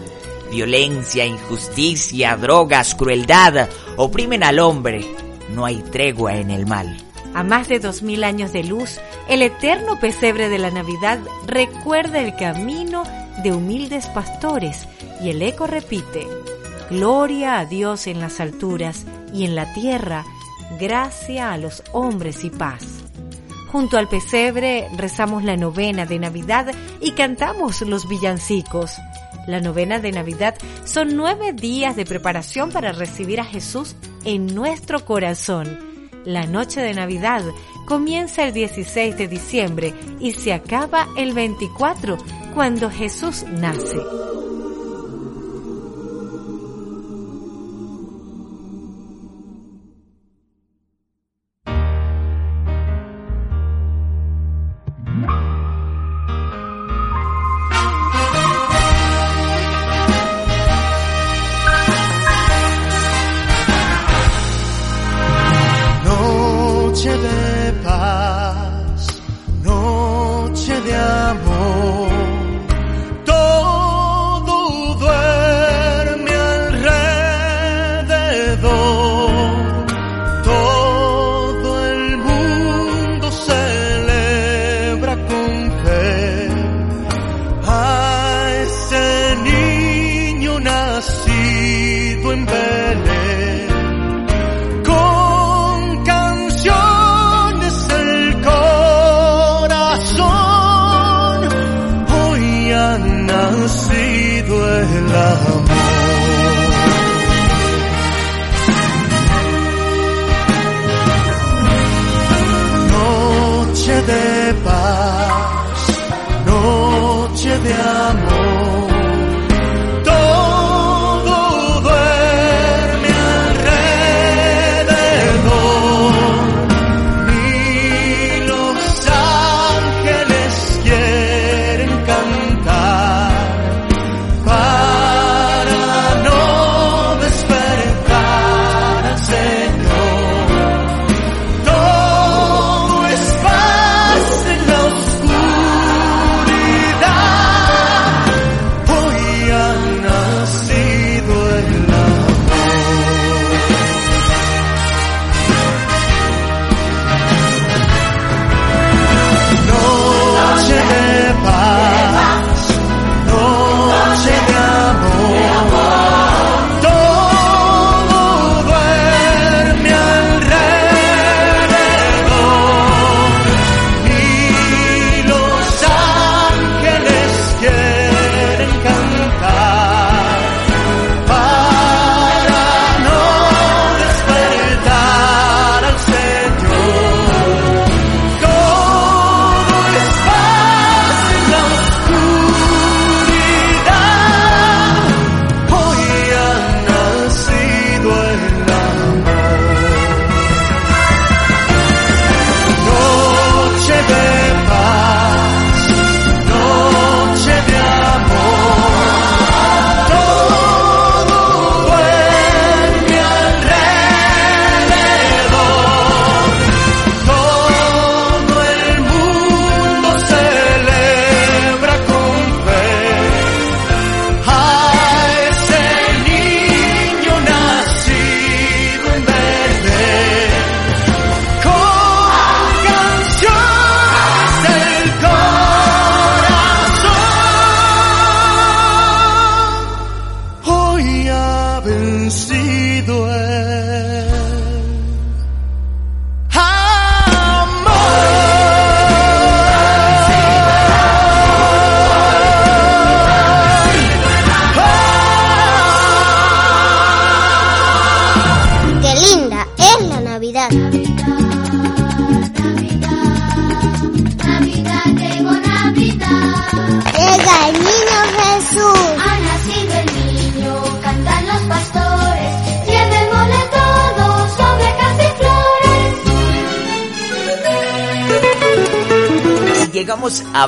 Violencia, injusticia, drogas, crueldad oprimen al hombre. No hay tregua en el mal. A más de dos mil años de luz, el eterno pesebre de la Navidad recuerda el camino de humildes pastores y el eco repite, Gloria a Dios en las alturas y en la tierra, gracia a los hombres y paz. Junto al pesebre rezamos la novena de Navidad y cantamos los villancicos. La novena de Navidad son nueve días de preparación para recibir a Jesús en nuestro corazón. La noche de Navidad comienza el 16 de diciembre y se acaba el 24, cuando Jesús nace.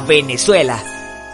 Venezuela,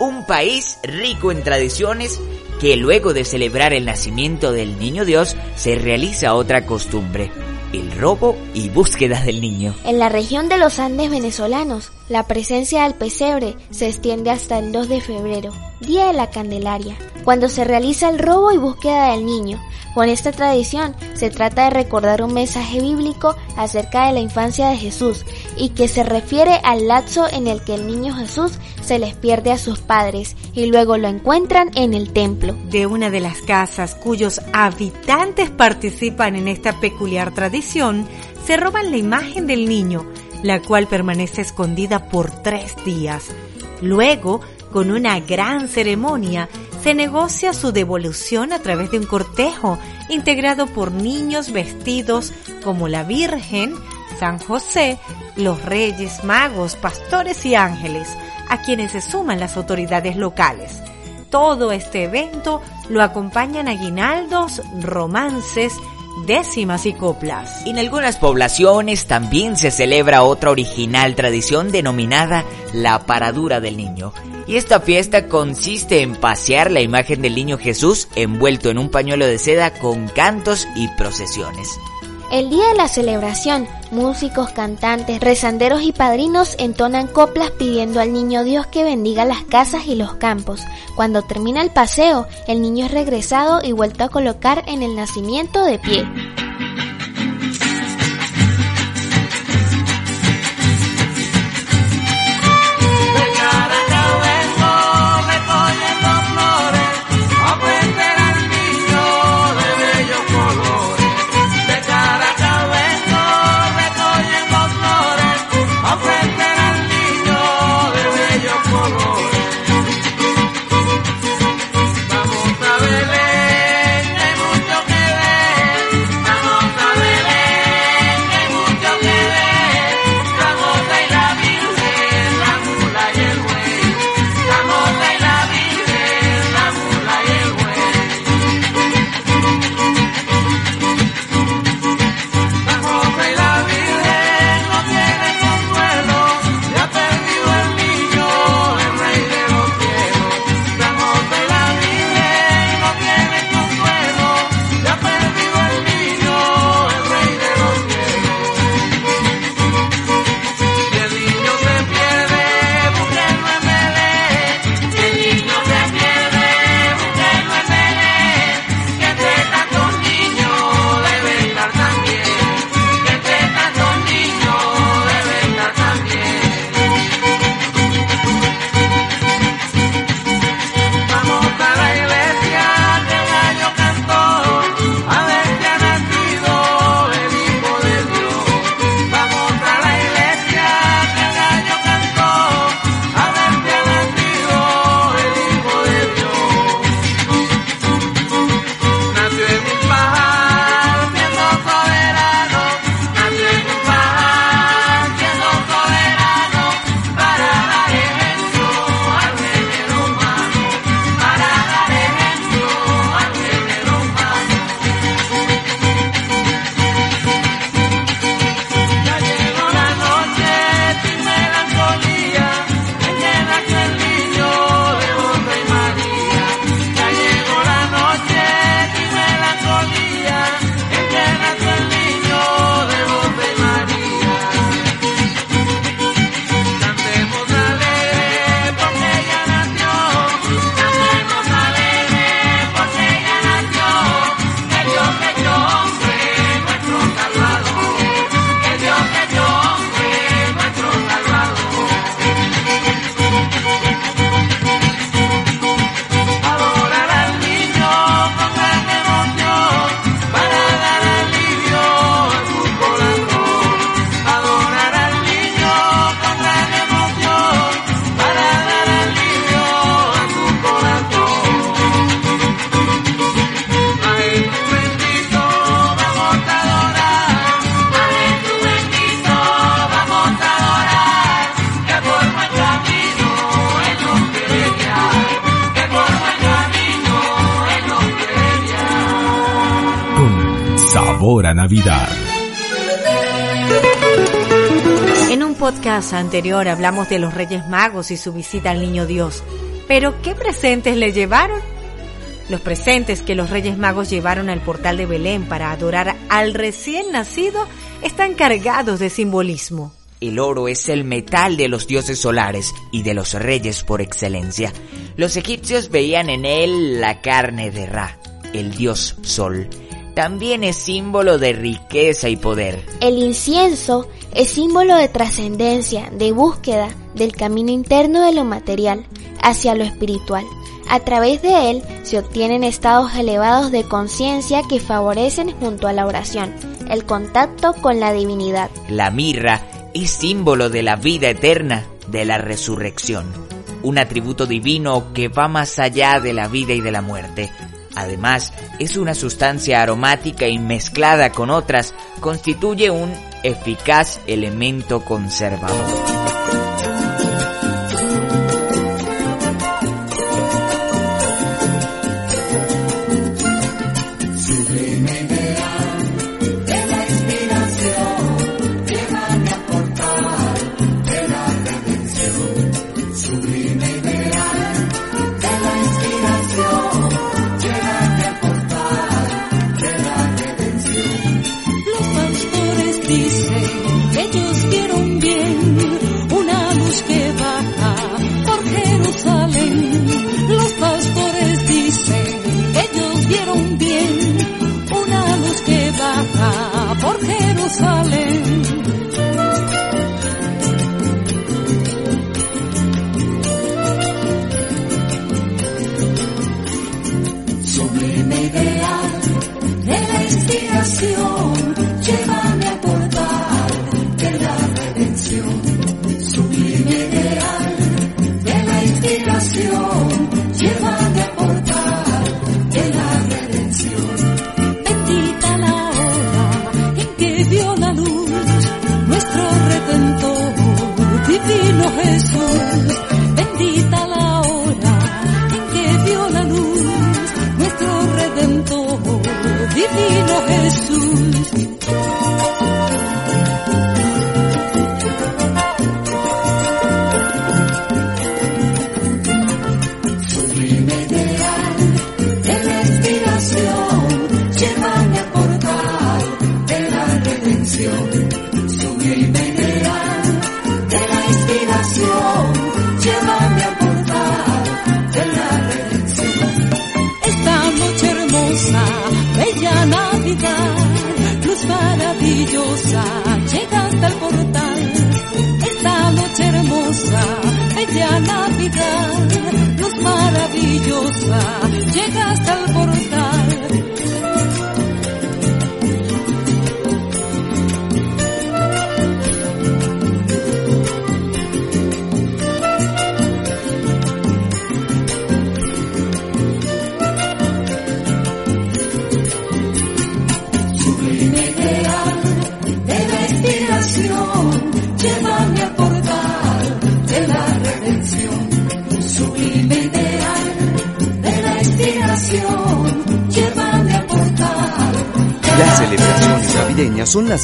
un país rico en tradiciones que luego de celebrar el nacimiento del niño Dios se realiza otra costumbre, el robo y búsqueda del niño. En la región de los Andes venezolanos, la presencia del pesebre se extiende hasta el 2 de febrero, Día de la Candelaria, cuando se realiza el robo y búsqueda del niño. Con esta tradición se trata de recordar un mensaje bíblico acerca de la infancia de Jesús y que se refiere al lapso en el que el niño Jesús se les pierde a sus padres y luego lo encuentran en el templo. De una de las casas cuyos habitantes participan en esta peculiar tradición, se roban la imagen del niño, la cual permanece escondida por tres días. Luego, con una gran ceremonia, se negocia su devolución a través de un cortejo integrado por niños vestidos como la Virgen, San José, los Reyes Magos, pastores y ángeles, a quienes se suman las autoridades locales. Todo este evento lo acompañan aguinaldos, romances, décimas y coplas. En algunas poblaciones también se celebra otra original tradición denominada la paradura del niño. Y esta fiesta consiste en pasear la imagen del niño Jesús envuelto en un pañuelo de seda con cantos y procesiones. El día de la celebración, músicos, cantantes, rezanderos y padrinos entonan coplas pidiendo al niño Dios que bendiga las casas y los campos. Cuando termina el paseo, el niño es regresado y vuelto a colocar en el nacimiento de pie. Podcast anterior hablamos de los Reyes Magos y su visita al Niño Dios. Pero, ¿qué presentes le llevaron? Los presentes que los Reyes Magos llevaron al portal de Belén para adorar al recién nacido están cargados de simbolismo. El oro es el metal de los dioses solares y de los reyes por excelencia. Los egipcios veían en él la carne de Ra, el dios sol. También es símbolo de riqueza y poder. El incienso es símbolo de trascendencia, de búsqueda del camino interno de lo material hacia lo espiritual. A través de él se obtienen estados elevados de conciencia que favorecen junto a la oración el contacto con la divinidad. La mirra es símbolo de la vida eterna, de la resurrección, un atributo divino que va más allá de la vida y de la muerte. Además, es una sustancia aromática y mezclada con otras constituye un eficaz elemento conservador.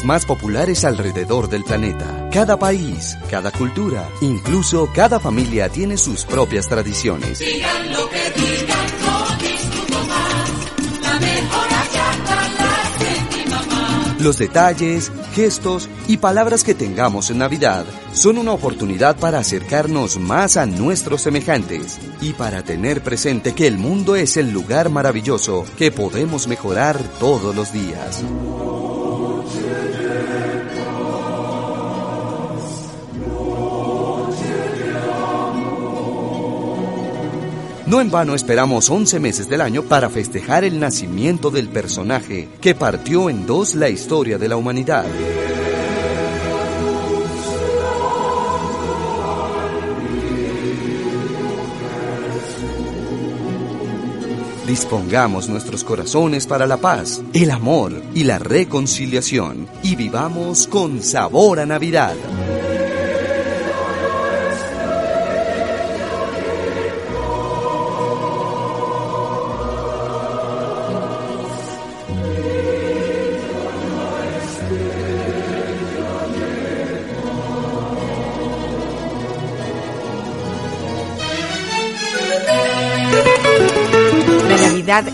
Más populares alrededor del planeta. Cada país, cada cultura, incluso cada familia tiene sus propias tradiciones. Digan lo que digan, no discuto más. La mejor hallata la hace mi mamá. Los detalles, gestos y palabras que tengamos en Navidad son una oportunidad para acercarnos más a nuestros semejantes y para tener presente que el mundo es el lugar maravilloso que podemos mejorar todos los días. No en vano esperamos 11 meses del año para festejar el nacimiento del personaje que partió en dos la historia de la humanidad. Dispongamos nuestros corazones para la paz, el amor y la reconciliación y vivamos con sabor a Navidad.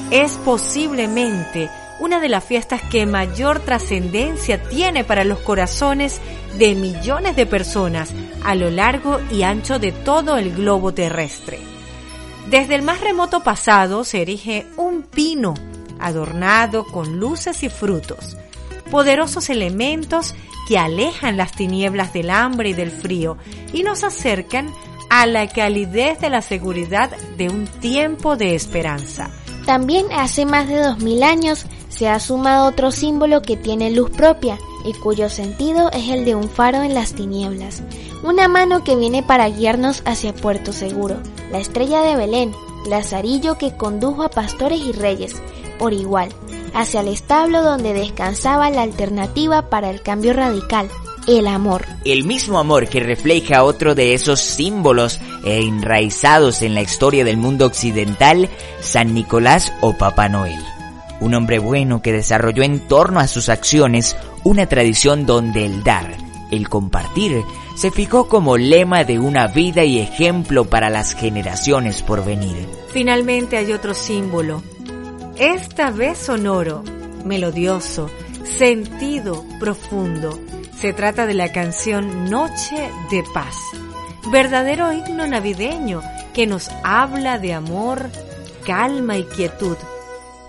Es posiblemente una de las fiestas que mayor trascendencia tiene para los corazones de millones de personas a lo largo y ancho de todo el globo terrestre. Desde el más remoto pasado se erige un pino adornado con luces y frutos, poderosos elementos que alejan las tinieblas del hambre y del frío y nos acercan a la calidez de la seguridad de un tiempo de esperanza. También hace más de dos mil años se ha sumado otro símbolo que tiene luz propia y cuyo sentido es el de un faro en las tinieblas, una mano que viene para guiarnos hacia Puerto Seguro, la estrella de Belén, Lazarillo que condujo a pastores y reyes, por igual, hacia el establo donde descansaba la alternativa para el cambio radical, el amor. El mismo amor que refleja otro de esos símbolos e enraizados en la historia del mundo occidental, San Nicolás o Papá Noel. Un hombre bueno que desarrolló en torno a sus acciones una tradición donde el dar, el compartir, se fijó como lema de una vida y ejemplo para las generaciones por venir. Finalmente hay otro símbolo, esta vez sonoro, melodioso, sentido profundo. Se trata de la canción Noche de Paz, verdadero himno navideño que nos habla de amor, calma y quietud,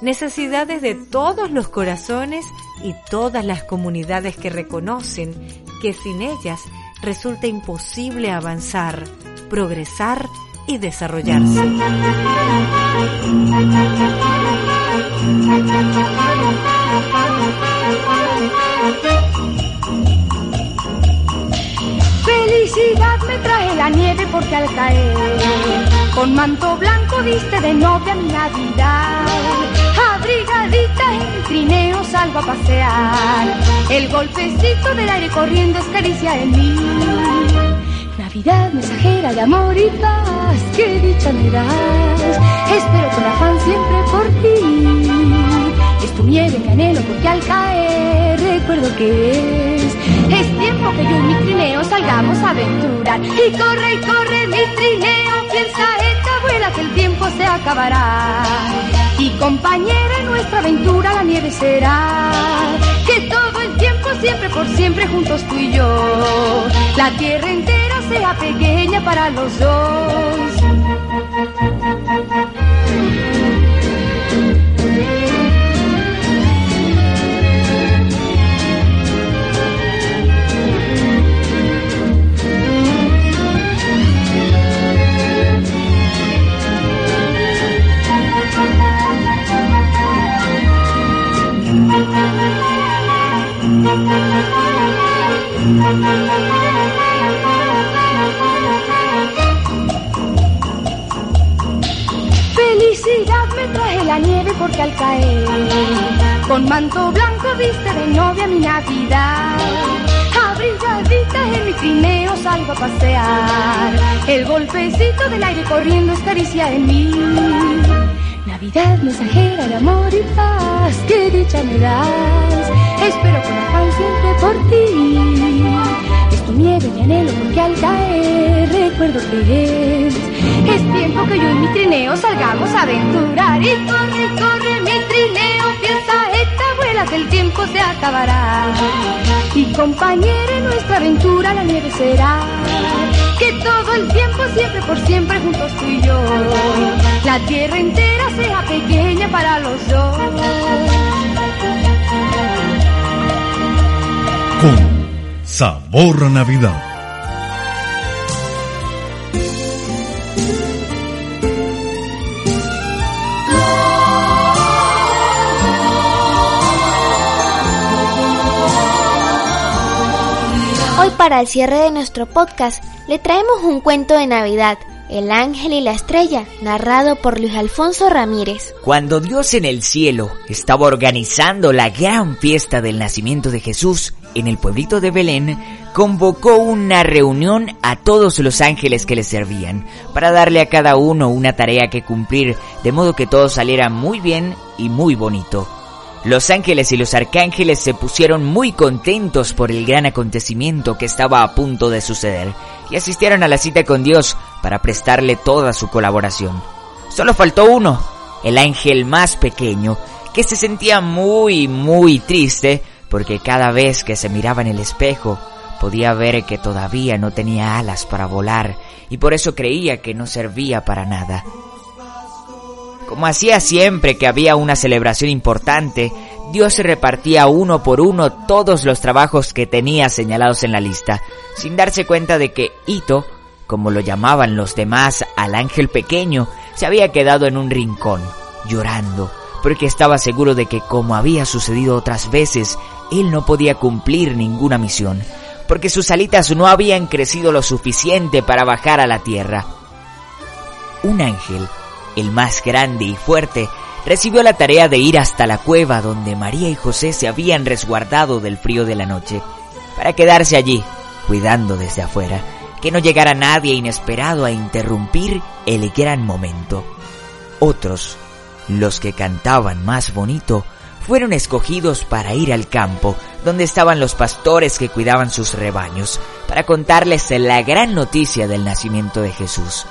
necesidades de todos los corazones y todas las comunidades que reconocen que sin ellas resulta imposible avanzar, progresar y desarrollarse. Felicidad me trae la nieve porque al caer con manto blanco viste de novia mi Navidad. Abrigadita en mi trineo salgo a pasear. El golpecito del aire corriendo es caricia en mí. Navidad mensajera de amor y paz, qué dicha me das. Espero con afán siempre por ti. Es tu nieve que anhelo porque al caer recuerdo que es. Tiempo que yo y mi trineo salgamos a aventurar. Y corre y corre mi trineo, piensa esta abuela que el tiempo se acabará. Y compañera en nuestra aventura la nieve será. Que todo el tiempo, siempre por siempre, juntos tú y yo. La tierra entera sea pequeña para los dos. Felicidad me trae la nieve porque al caer con manto blanco viste de novia mi Navidad. Abrigadita en mi trineo salgo a pasear. El golpecito del aire corriendo es caricia en mí. Navidad mensajera de amor y paz, qué dicha me das. Espero con afán siempre por ti. Es tu nieve mi anhelo porque al caer recuerdo que es. Es tiempo que yo y mi trineo salgamos a aventurar. Y corre, corre mi trineo, piensa esta abuela que el tiempo se acabará. Y compañera en nuestra aventura la nieve será. Que todo el tiempo, siempre por siempre, juntos tú y yo. La tierra entera sea pequeña para los dos. Sabor Navidad. Hoy para el cierre de nuestro podcast le traemos un cuento de Navidad, El ángel y la estrella, narrado por Luis Alfonso Ramírez. Cuando Dios en el cielo estaba organizando la gran fiesta del nacimiento de Jesús en el pueblito de Belén, convocó una reunión a todos los ángeles que le servían, para darle a cada uno una tarea que cumplir, de modo que todo saliera muy bien y muy bonito. Los ángeles y los arcángeles se pusieron muy contentos por el gran acontecimiento que estaba a punto de suceder y asistieron a la cita con Dios para prestarle toda su colaboración. Solo faltó uno, el ángel más pequeño, que se sentía muy, muy triste porque cada vez que se miraba en el espejo podía ver que todavía no tenía alas para volar y por eso creía que no servía para nada. Como hacía siempre que había una celebración importante, Dios repartía uno por uno todos los trabajos que tenía señalados en la lista, sin darse cuenta de que Ito, como lo llamaban los demás al ángel pequeño, se había quedado en un rincón, llorando, porque estaba seguro de que como había sucedido otras veces, él no podía cumplir ninguna misión, porque sus alitas no habían crecido lo suficiente para bajar a la tierra. Un ángel el más grande y fuerte, recibió la tarea de ir hasta la cueva donde María y José se habían resguardado del frío de la noche, para quedarse allí, cuidando desde afuera, que no llegara nadie inesperado a interrumpir el gran momento. Otros, los que cantaban más bonito, fueron escogidos para ir al campo, donde estaban los pastores que cuidaban sus rebaños, para contarles la gran noticia del nacimiento de Jesús.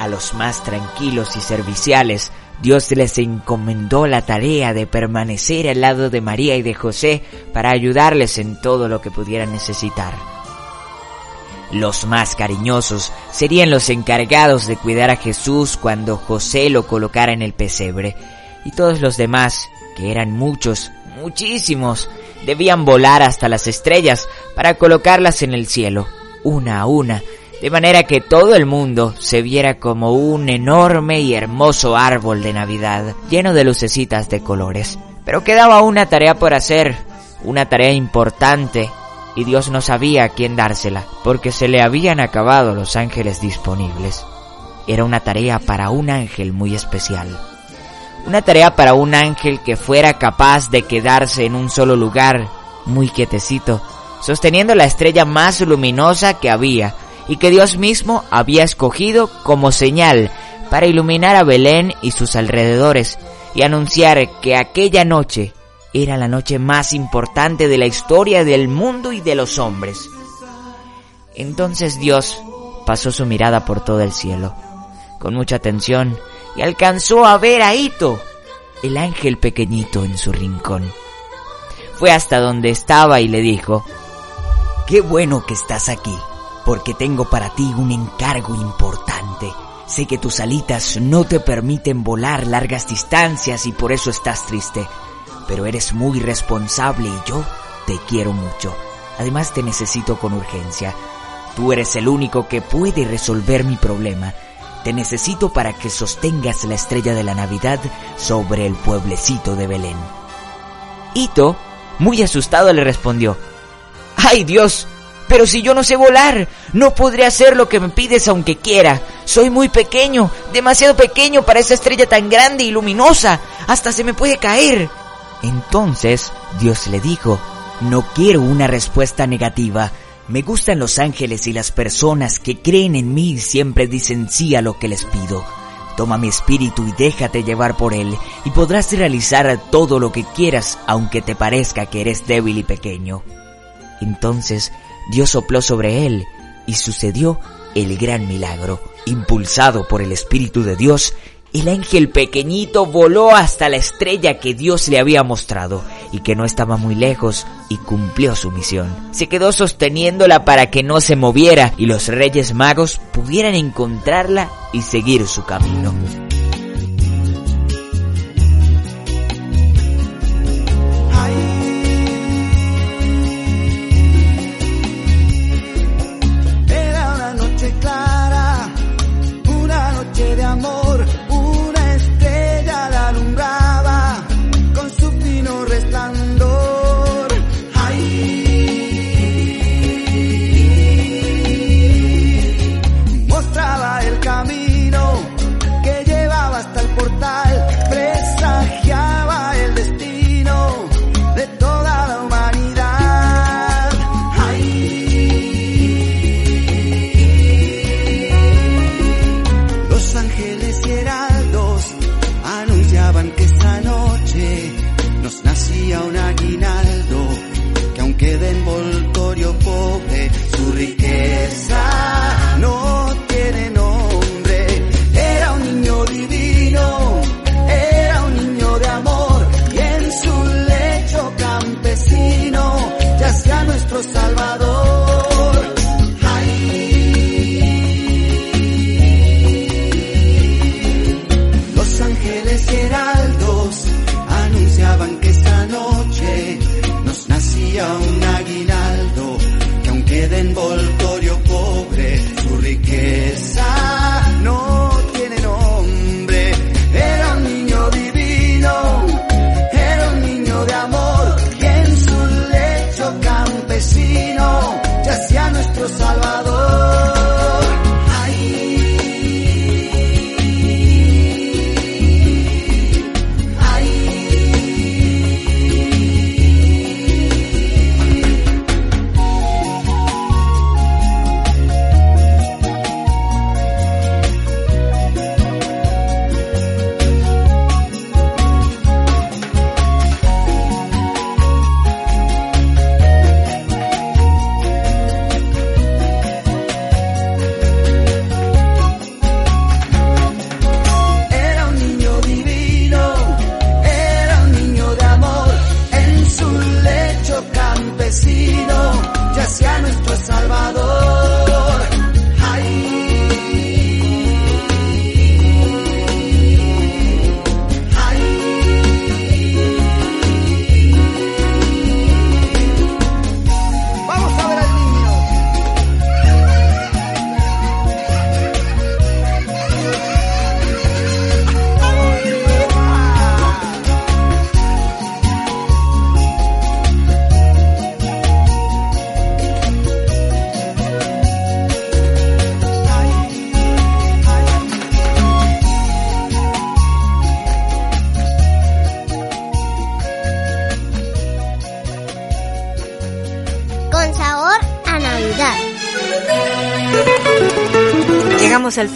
A los más tranquilos y serviciales, Dios les encomendó la tarea de permanecer al lado de María y de José para ayudarles en todo lo que pudieran necesitar. Los más cariñosos serían los encargados de cuidar a Jesús cuando José lo colocara en el pesebre, y todos los demás, que eran muchos, muchísimos, debían volar hasta las estrellas para colocarlas en el cielo, una a una, de manera que todo el mundo se viera como un enorme y hermoso árbol de Navidad, lleno de lucecitas de colores. Pero quedaba una tarea por hacer, una tarea importante, y Dios no sabía a quién dársela, porque se le habían acabado los ángeles disponibles. Era una tarea para un ángel muy especial. Una tarea para un ángel que fuera capaz de quedarse en un solo lugar, muy quietecito, sosteniendo la estrella más luminosa que había, y que Dios mismo había escogido como señal para iluminar a Belén y sus alrededores y anunciar que aquella noche era la noche más importante de la historia del mundo y de los hombres. Entonces Dios pasó su mirada por todo el cielo, con mucha atención, y alcanzó a ver a Ito, el ángel pequeñito en su rincón. Fue hasta donde estaba y le dijo, Qué bueno que estás aquí porque tengo para ti un encargo importante. Sé que tus alitas no te permiten volar largas distancias y por eso estás triste, pero eres muy responsable y yo te quiero mucho. Además te necesito con urgencia. Tú eres el único que puede resolver mi problema. Te necesito para que sostengas la estrella de la Navidad sobre el pueblecito de Belén. Ito, muy asustado, le respondió, ¡Ay Dios! Pero si yo no sé volar, no podré hacer lo que me pides aunque quiera. Soy muy pequeño, demasiado pequeño para esa estrella tan grande y luminosa. Hasta se me puede caer. Entonces Dios le dijo, no quiero una respuesta negativa. Me gustan los ángeles y las personas que creen en mí y siempre dicen sí a lo que les pido. Toma mi espíritu y déjate llevar por él, y podrás realizar todo lo que quieras, aunque te parezca que eres débil y pequeño. Entonces Dios sopló sobre él y sucedió el gran milagro. Impulsado por el Espíritu de Dios, el ángel pequeñito voló hasta la estrella que Dios le había mostrado y que no estaba muy lejos y cumplió su misión. Se quedó sosteniéndola para que no se moviera y los reyes magos pudieran encontrarla y seguir su camino.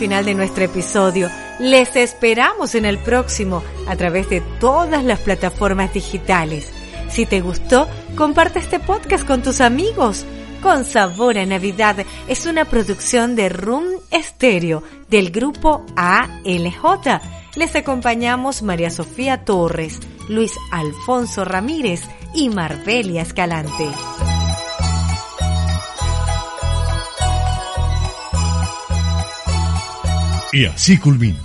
Final de nuestro episodio. Les esperamos en el próximo a través de todas las plataformas digitales. Si te gustó, comparte este podcast con tus amigos. Con Sabor a Navidad es una producción de Room Stereo del grupo ALJ. Les acompañamos María Sofía Torres, Luis Alfonso Ramírez y Marbelia Escalante. Y así culmina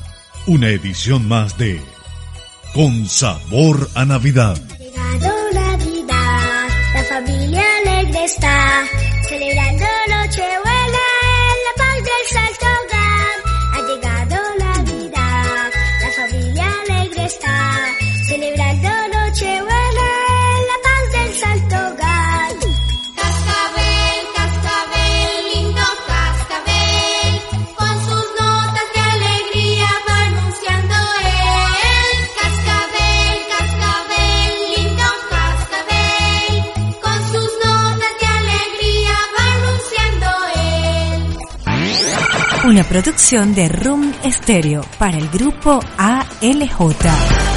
una edición más de Con Sabor a Navidad. Una producción de Room Stereo para el grupo ALJ.